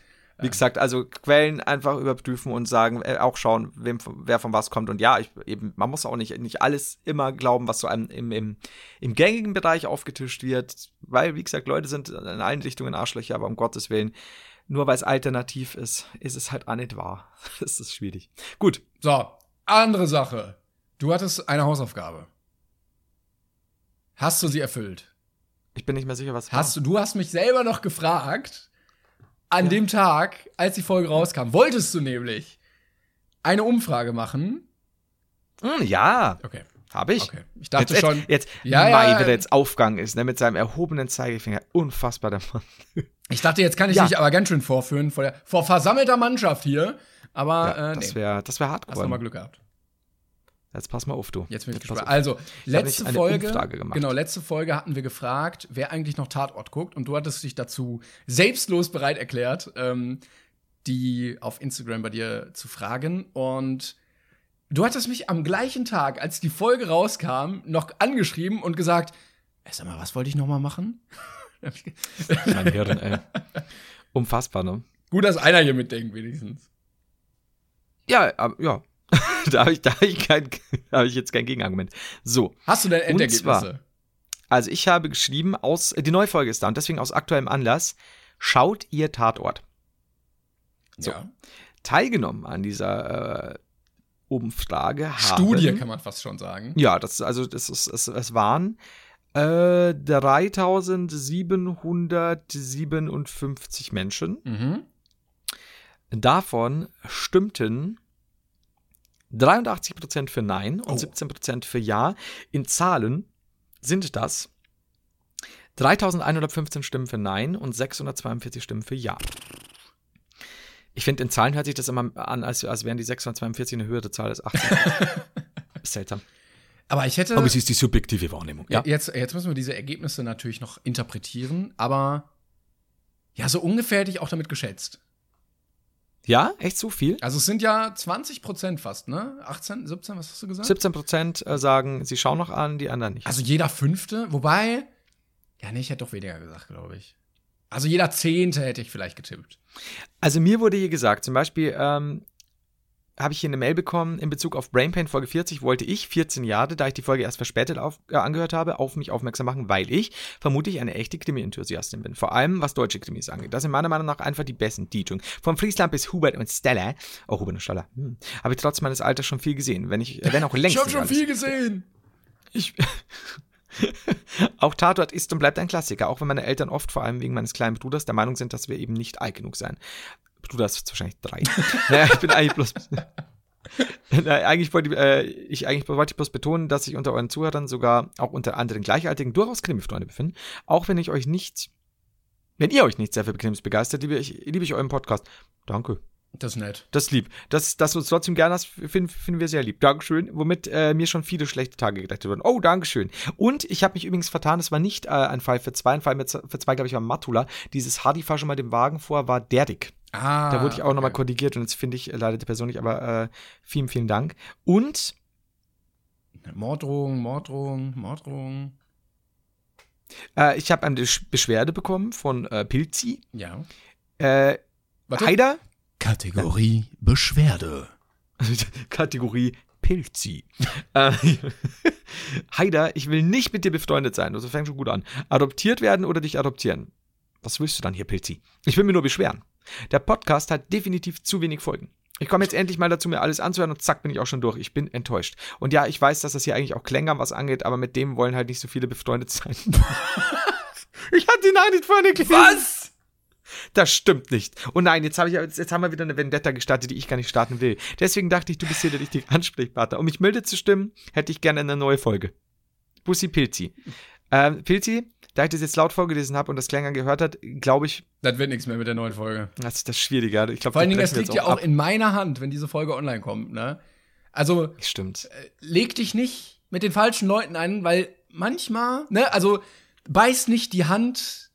Wie gesagt, also Quellen einfach überprüfen und sagen, äh, auch schauen, wem, wer von was kommt. Und ja, ich, eben, man muss auch nicht, nicht alles immer glauben, was so einem im, im, im gängigen Bereich aufgetischt wird. Weil, wie gesagt, Leute sind in allen Richtungen Arschlöcher, aber um Gottes Willen, nur weil es alternativ ist, ist es halt auch nicht wahr. Das ist schwierig. Gut, So, andere Sache. Du hattest eine Hausaufgabe. Hast du sie erfüllt? Ich bin nicht mehr sicher, was Hast du, du hast mich selber noch gefragt, an dem Tag, als die Folge rauskam, wolltest du nämlich eine Umfrage machen. Hm, ja, Okay. habe ich. Okay. Ich dachte jetzt, schon. Jetzt, Ja, Mai, ja. der jetzt Aufgang ist, ne, mit seinem erhobenen Zeigefinger. Unfassbar, der Mann. Ich dachte, jetzt kann ich Ja. dich aber ganz schön vorführen vor, der, vor versammelter Mannschaft hier. Aber Ja, äh, das nee, wäre das wär hast nochmal hardcore. Glück gehabt. Jetzt pass mal auf, du. Jetzt bin ich Jetzt gespannt. Also, letzte Folge, genau, letzte Folge hatten wir gefragt, wer eigentlich noch Tatort guckt und du hattest dich dazu selbstlos bereit erklärt, ähm, die auf Instagram bei dir zu fragen und du hattest mich am gleichen Tag, als die Folge rauskam, noch angeschrieben und gesagt, "Ey, sag mal, was wollte ich noch mal machen? Mein Hirn, ey. Unfassbar, ne? Gut, dass einer hier mitdenkt wenigstens. Ja, aber, ja. da habe ich, da hab ich, kein, da hab ich jetzt kein Gegenargument. So, Hast du denn Endergebnisse? zwar- also ich habe geschrieben, aus, die neue Folge ist da und deswegen aus aktuellem Anlass, schaut ihr Tatort. So. Ja. Teilgenommen an dieser äh, Umfrage haben. Studie kann man fast schon sagen. Ja, das, also das ist, es, es waren äh, 3757 Menschen. Mhm. Davon stimmten 83% für Nein und Oh. 17% für Ja. In Zahlen sind das 3115 Stimmen für Nein und 642 Stimmen für Ja. Ich finde, in Zahlen hört sich das immer an, als, als wären die 642 eine höhere Zahl als 18. Ist seltsam. Aber ich hätte. Aber es ist die subjektive Wahrnehmung. Ja. Jetzt, jetzt müssen wir diese Ergebnisse natürlich noch interpretieren, aber ja, so ungefähr hätte ich auch damit geschätzt. Ja, echt so viel? Also es sind ja 20 Prozent fast, ne? 18, 17, was hast du gesagt? 17 Prozent äh, sagen, sie schauen noch an, die anderen nicht. Also jeder Fünfte, wobei, ja, nee, ich hätte doch weniger gesagt, glaube ich. Also jeder Zehnte hätte ich vielleicht getippt. Also mir wurde hier gesagt, zum Beispiel ähm, habe ich hier eine Mail bekommen in Bezug auf Brain Pain Folge 40, wollte ich 14 Jahre, da ich die Folge erst verspätet auf, äh, angehört habe, auf mich aufmerksam machen, weil ich vermutlich eine echte Krimi-Enthusiastin bin. Vor allem, was deutsche Krimis angeht. Das sind meiner Meinung nach einfach die besten DJs. Von Friesland bis Hubert und Stella, oh Hubert und Stella, hm, habe ich trotz meines Alters schon viel gesehen, wenn ich, wenn auch längst ich habe schon viel gesehen. Ich, auch Tatort ist und bleibt ein Klassiker, auch wenn meine Eltern oft, vor allem wegen meines kleinen Bruders, der Meinung sind, dass wir eben nicht alt genug seien. Bruder ist wahrscheinlich drei. naja, ich bin eigentlich bloß. Na, eigentlich wollte ich, äh, ich eigentlich wollte ich bloß betonen, dass sich unter euren Zuhörern sogar auch unter anderen Gleichaltrigen durchaus Krimi-Freunde befinden. Auch wenn ich euch nicht, wenn ihr euch nicht sehr für Krimis begeistert, liebe ich, liebe ich euren Podcast. Danke. Das ist nett. Das ist lieb. Das, dass du uns trotzdem gerne hast, finden, finden wir sehr lieb. Dankeschön. Womit äh, mir schon viele schlechte Tage gerettet wurden. Oh, Dankeschön. Und ich habe mich übrigens vertan, es war nicht äh, ein Fall für zwei, ein Fall mit, für zwei, glaube ich, war Matula. Dieses Hardy fahr schon mal dem Wagen vor, war Derrick. Ah. Da wurde ich auch okay. nochmal korrigiert und jetzt finde ich äh, leider die Person nicht, aber äh, vielen, vielen Dank. Und Morddrohung, Morddrohung, Morddrohung. äh, ich habe eine Besch- Beschwerde bekommen von äh, Pilzi. Ja. Äh, Warte. Heider, Kategorie Beschwerde. Kategorie Pilzi. äh, Heider, ich will nicht mit dir befreundet sein. Das fängt schon gut an. Adoptiert werden oder dich adoptieren? Was willst du dann hier, Pilzi? Ich will mir nur beschweren. Der Podcast hat definitiv zu wenig Folgen. Ich komme jetzt endlich mal dazu, mir alles anzuhören und zack, bin ich auch schon durch. Ich bin enttäuscht. Und ja, ich weiß, dass das hier eigentlich auch Klängern was angeht, aber mit dem wollen halt nicht so viele befreundet sein. ich hatte die Nachricht nicht gelesen. Was? Das stimmt nicht. Oh nein, jetzt, hab ich, jetzt, jetzt haben wir wieder eine Vendetta gestartet, die ich gar nicht starten will. Deswegen dachte ich, du bist hier der richtige Ansprechpartner. Um mich milde zu stimmen, hätte ich gerne eine neue Folge. Bussi Pilzi. Ähm, Pilzi, da ich das jetzt laut vorgelesen habe und das Klängern gehört hat, glaube ich, Das wird nichts mehr mit der neuen Folge. das ist das Schwierige. Ich glaube, Vor allen Dingen, das liegt ja auch in meiner Hand, wenn diese Folge online kommt, ne? Also, Stimmt. leg dich nicht mit den falschen Leuten an, weil manchmal, ne, also beiß nicht die Hand,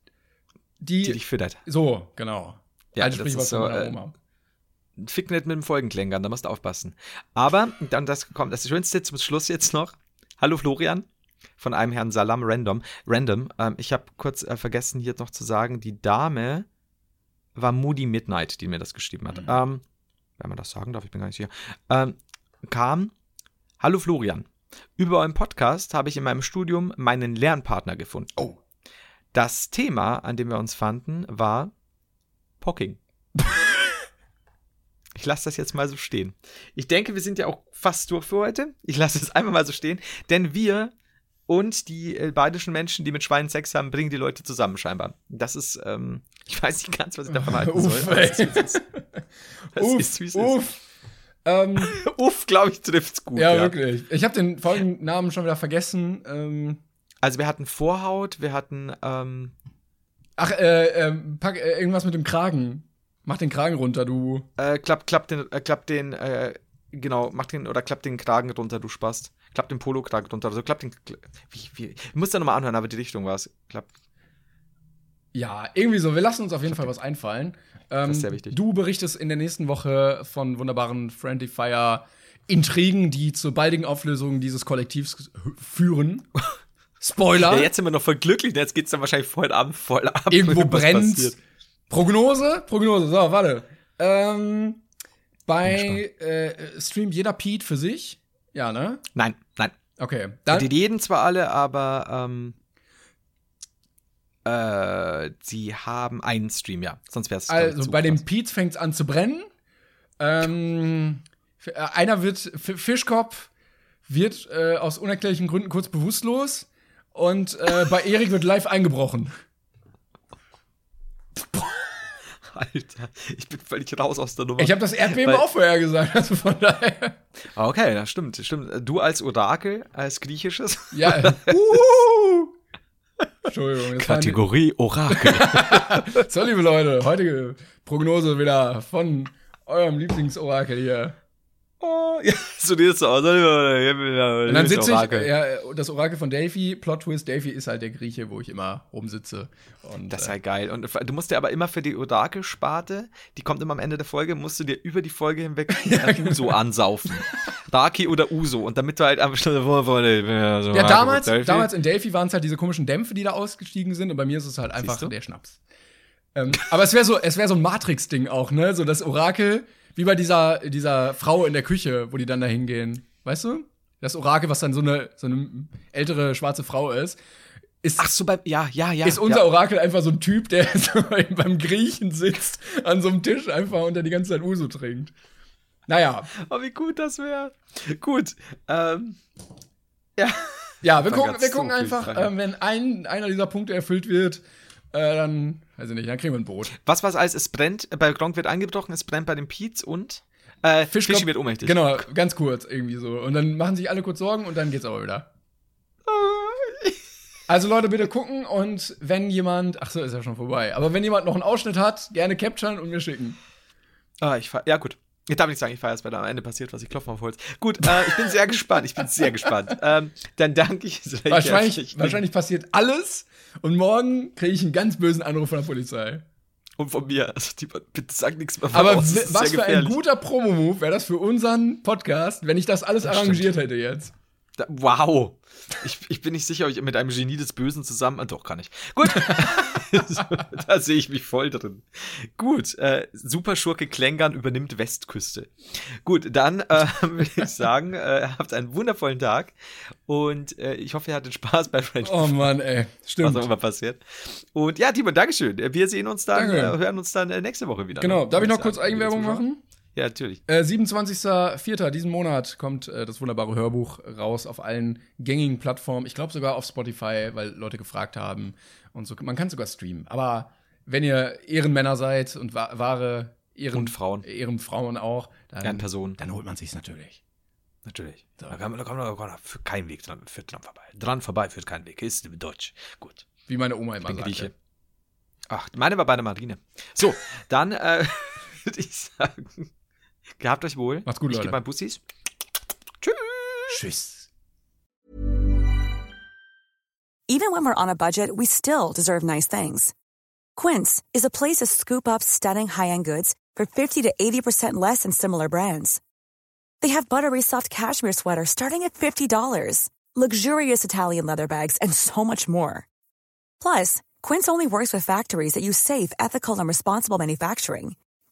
die, Die dich füttert. so, genau. Ja, Altes das Sprichwort ist von so, meiner äh, Oma. Fick nicht mit dem Folgenklängern, da musst du aufpassen. Aber, dann das kommt, das Schönste zum Schluss jetzt noch. Hallo Florian. Von einem Herrn Salam Random. Random. Ähm, ich habe kurz äh, vergessen hier noch zu sagen, die Dame war Moody Midnight, die mir das geschrieben hat. Ähm, wenn man das sagen darf, ich bin gar nicht sicher. Ähm, kam, hallo Florian. Über euren Podcast habe ich in meinem Studium meinen Lernpartner gefunden. Oh. Das Thema, an dem wir uns fanden, war Pocking. Ich lasse das jetzt mal so stehen. Ich denke, wir sind ja auch fast durch für heute. Ich lasse es einfach mal so stehen, denn wir und die äh, badischen Menschen, die mit Schweinen Sex haben, bringen die Leute zusammen scheinbar. Das ist, ähm, ich weiß nicht ganz, was ich davon halten soll. Uff, ey. Uff, ist, wie uff. Ähm. Uff, glaube ich, trifft's gut. ja, wirklich. Ich habe den folgenden Namen schon wieder vergessen. Ähm, Also wir hatten Vorhaut, wir hatten, ähm, ach, äh, ähm, pack äh, irgendwas mit dem Kragen. Mach den Kragen runter, du. äh, klapp, klapp den, äh, klapp den, äh, genau, mach den, oder klapp den Kragen runter, du Spast. Klapp den Polokragen runter, also klapp den, kl- wie, wie, ich muss da nochmal anhören, aber die Richtung war's. Klapp, Ja, irgendwie so. Wir lassen uns auf jeden Fall was einfallen. Ähm, Das ist sehr wichtig. Du berichtest in der nächsten Woche von wunderbaren Friendly Fire Intrigen, die zur baldigen Auflösung dieses Kollektivs führen. Spoiler. Ja, jetzt sind wir noch voll glücklich, jetzt geht's dann wahrscheinlich heute Abend voll ab. Irgendwo brennt. Prognose? Prognose. So, warte. Ähm, bei äh, streamt jeder Pete für sich. Ja, ne? Nein, nein. Okay. Dann, Die reden zwar alle, aber ähm, äh, sie haben einen Stream, ja. Sonst wäre es. also bei den Pete's fängt es an zu brennen. Ähm, äh, einer wird, Fischkopf wird äh, aus unerklärlichen Gründen kurz bewusstlos. Und äh, bei Erik wird live eingebrochen. Alter, ich bin völlig raus aus der Nummer. Ich habe das Erdbeben Weil- auch vorher gesagt, also von daher. Ah, Okay, das stimmt, das stimmt. Du als Orakel, als griechisches. Ja. uhuhu. Entschuldigung. ein- Orakel. So, liebe Leute, heutige Prognose wieder von eurem Lieblingsorakel hier. Oh, ja, so jetzt aus. Und Und dann sitze ich, ja, das Orakel von Delphi, Plot Twist, Delphi ist halt der Grieche, wo ich immer rumsitze. Und, Das ist äh, ja geil. Und du musst dir aber immer für die Orakelsparte, die kommt immer am Ende der Folge, musst du dir über die Folge hinweg äh, genau. Uso ansaufen. Raki oder Uso. Und damit du halt am Schluss ja, ja, damals, damals in Delphi waren es halt diese komischen Dämpfe, die da ausgestiegen sind, und bei mir ist es halt einfach der Schnaps. Ähm, aber es wäre so, es wäre so ein Matrix-Ding auch, ne? So das Orakel, wie bei dieser, dieser Frau in der Küche, wo die dann da hingehen. Weißt du? Das Orakel, was dann so eine, so eine ältere schwarze Frau ist, ist, Ach so, bei, ja, ja, ja. ist unser ja. Orakel einfach so ein Typ, der so beim Griechen sitzt, an so einem Tisch einfach und der die ganze Zeit Uso trinkt. Naja, Oh, wie gut das wäre. Gut. Ähm, ja. ja, wir gucken, wir gucken einfach, ähm, wenn ein, einer dieser Punkte erfüllt wird, äh, dann, weiß ich nicht, dann kriegen wir ein Boot. Was war's alles? Es brennt, bei Gronk wird eingebrochen, es brennt bei den Peets und äh, Fischkopf- Fischi wird ohnmächtig. Genau, ganz kurz irgendwie so. Und dann machen sich alle kurz Sorgen und dann geht's aber wieder. Also Leute, bitte gucken und wenn jemand, ach so, ist ja schon vorbei, aber wenn jemand noch einen Ausschnitt hat, gerne capturen und mir schicken. Ah, ich fahr, ja, gut. Ich darf nicht sagen, ich feiere es, weil am Ende passiert was. Ich klopfe mal auf Holz. Gut, äh, ich bin sehr gespannt. Ich bin sehr gespannt. Ähm, dann danke ich sehr Wahrscheinlich, herzlich. wahrscheinlich passiert alles und morgen kriege ich einen ganz bösen Anruf von der Polizei. Und von mir. Also, die, bitte sag nichts mehr Aber das was für ein guter Promo-Move wäre das für unseren Podcast, wenn ich das alles arrangiert hätte jetzt. Da, wow. Ich, ich bin nicht sicher, ob ich mit einem Genie des Bösen zusammen. Ah, doch, kann ich. Gut. da sehe ich mich voll drin. Gut. Äh, Super Schurke Klängern übernimmt Westküste. Gut, dann äh, würde ich sagen, äh, habt einen wundervollen Tag. Und äh, ich hoffe, ihr hattet Spaß bei French Oh Mann, ey. was Stimmt. auch immer passiert. Und ja, Timon, Dankeschön. Wir sehen uns dann, äh, hören uns dann äh, nächste Woche wieder. Genau. Darf ich noch kurz. Eigenwerbung machen? Ja, natürlich. Äh, 27.04. diesen Monat kommt äh, das wunderbare Hörbuch raus auf allen gängigen Plattformen. Ich glaube sogar auf Spotify, weil Leute gefragt haben. Und so, man kann sogar streamen. Aber wenn ihr Ehrenmänner seid und wa wahre Ehren Und Frauen. Ehrenfrauen auch, dann, Ehrenpersonen. dann holt man sich's natürlich. Natürlich. Da kann man, da kann man, da kann man Weg dran, führt dran vorbei. Dran vorbei führt kein Weg. Ist Deutsch. Gut. Wie meine Oma immer bin sagte. Grieche. Ach, meine war bei der Marine. So, dann äh, würde ich sagen, gehabt euch wohl. Macht's gut, Ich Leute. gebe mal Bussis. Tschüss. Even when we're on a budget, we still deserve nice things. Quince is a place to scoop up stunning high-end goods for 50 to 80% less than similar brands. They have buttery soft cashmere sweaters starting at $50, luxurious Italian leather bags, and so much more. Plus, Quince only works with factories that use safe, ethical, and responsible manufacturing.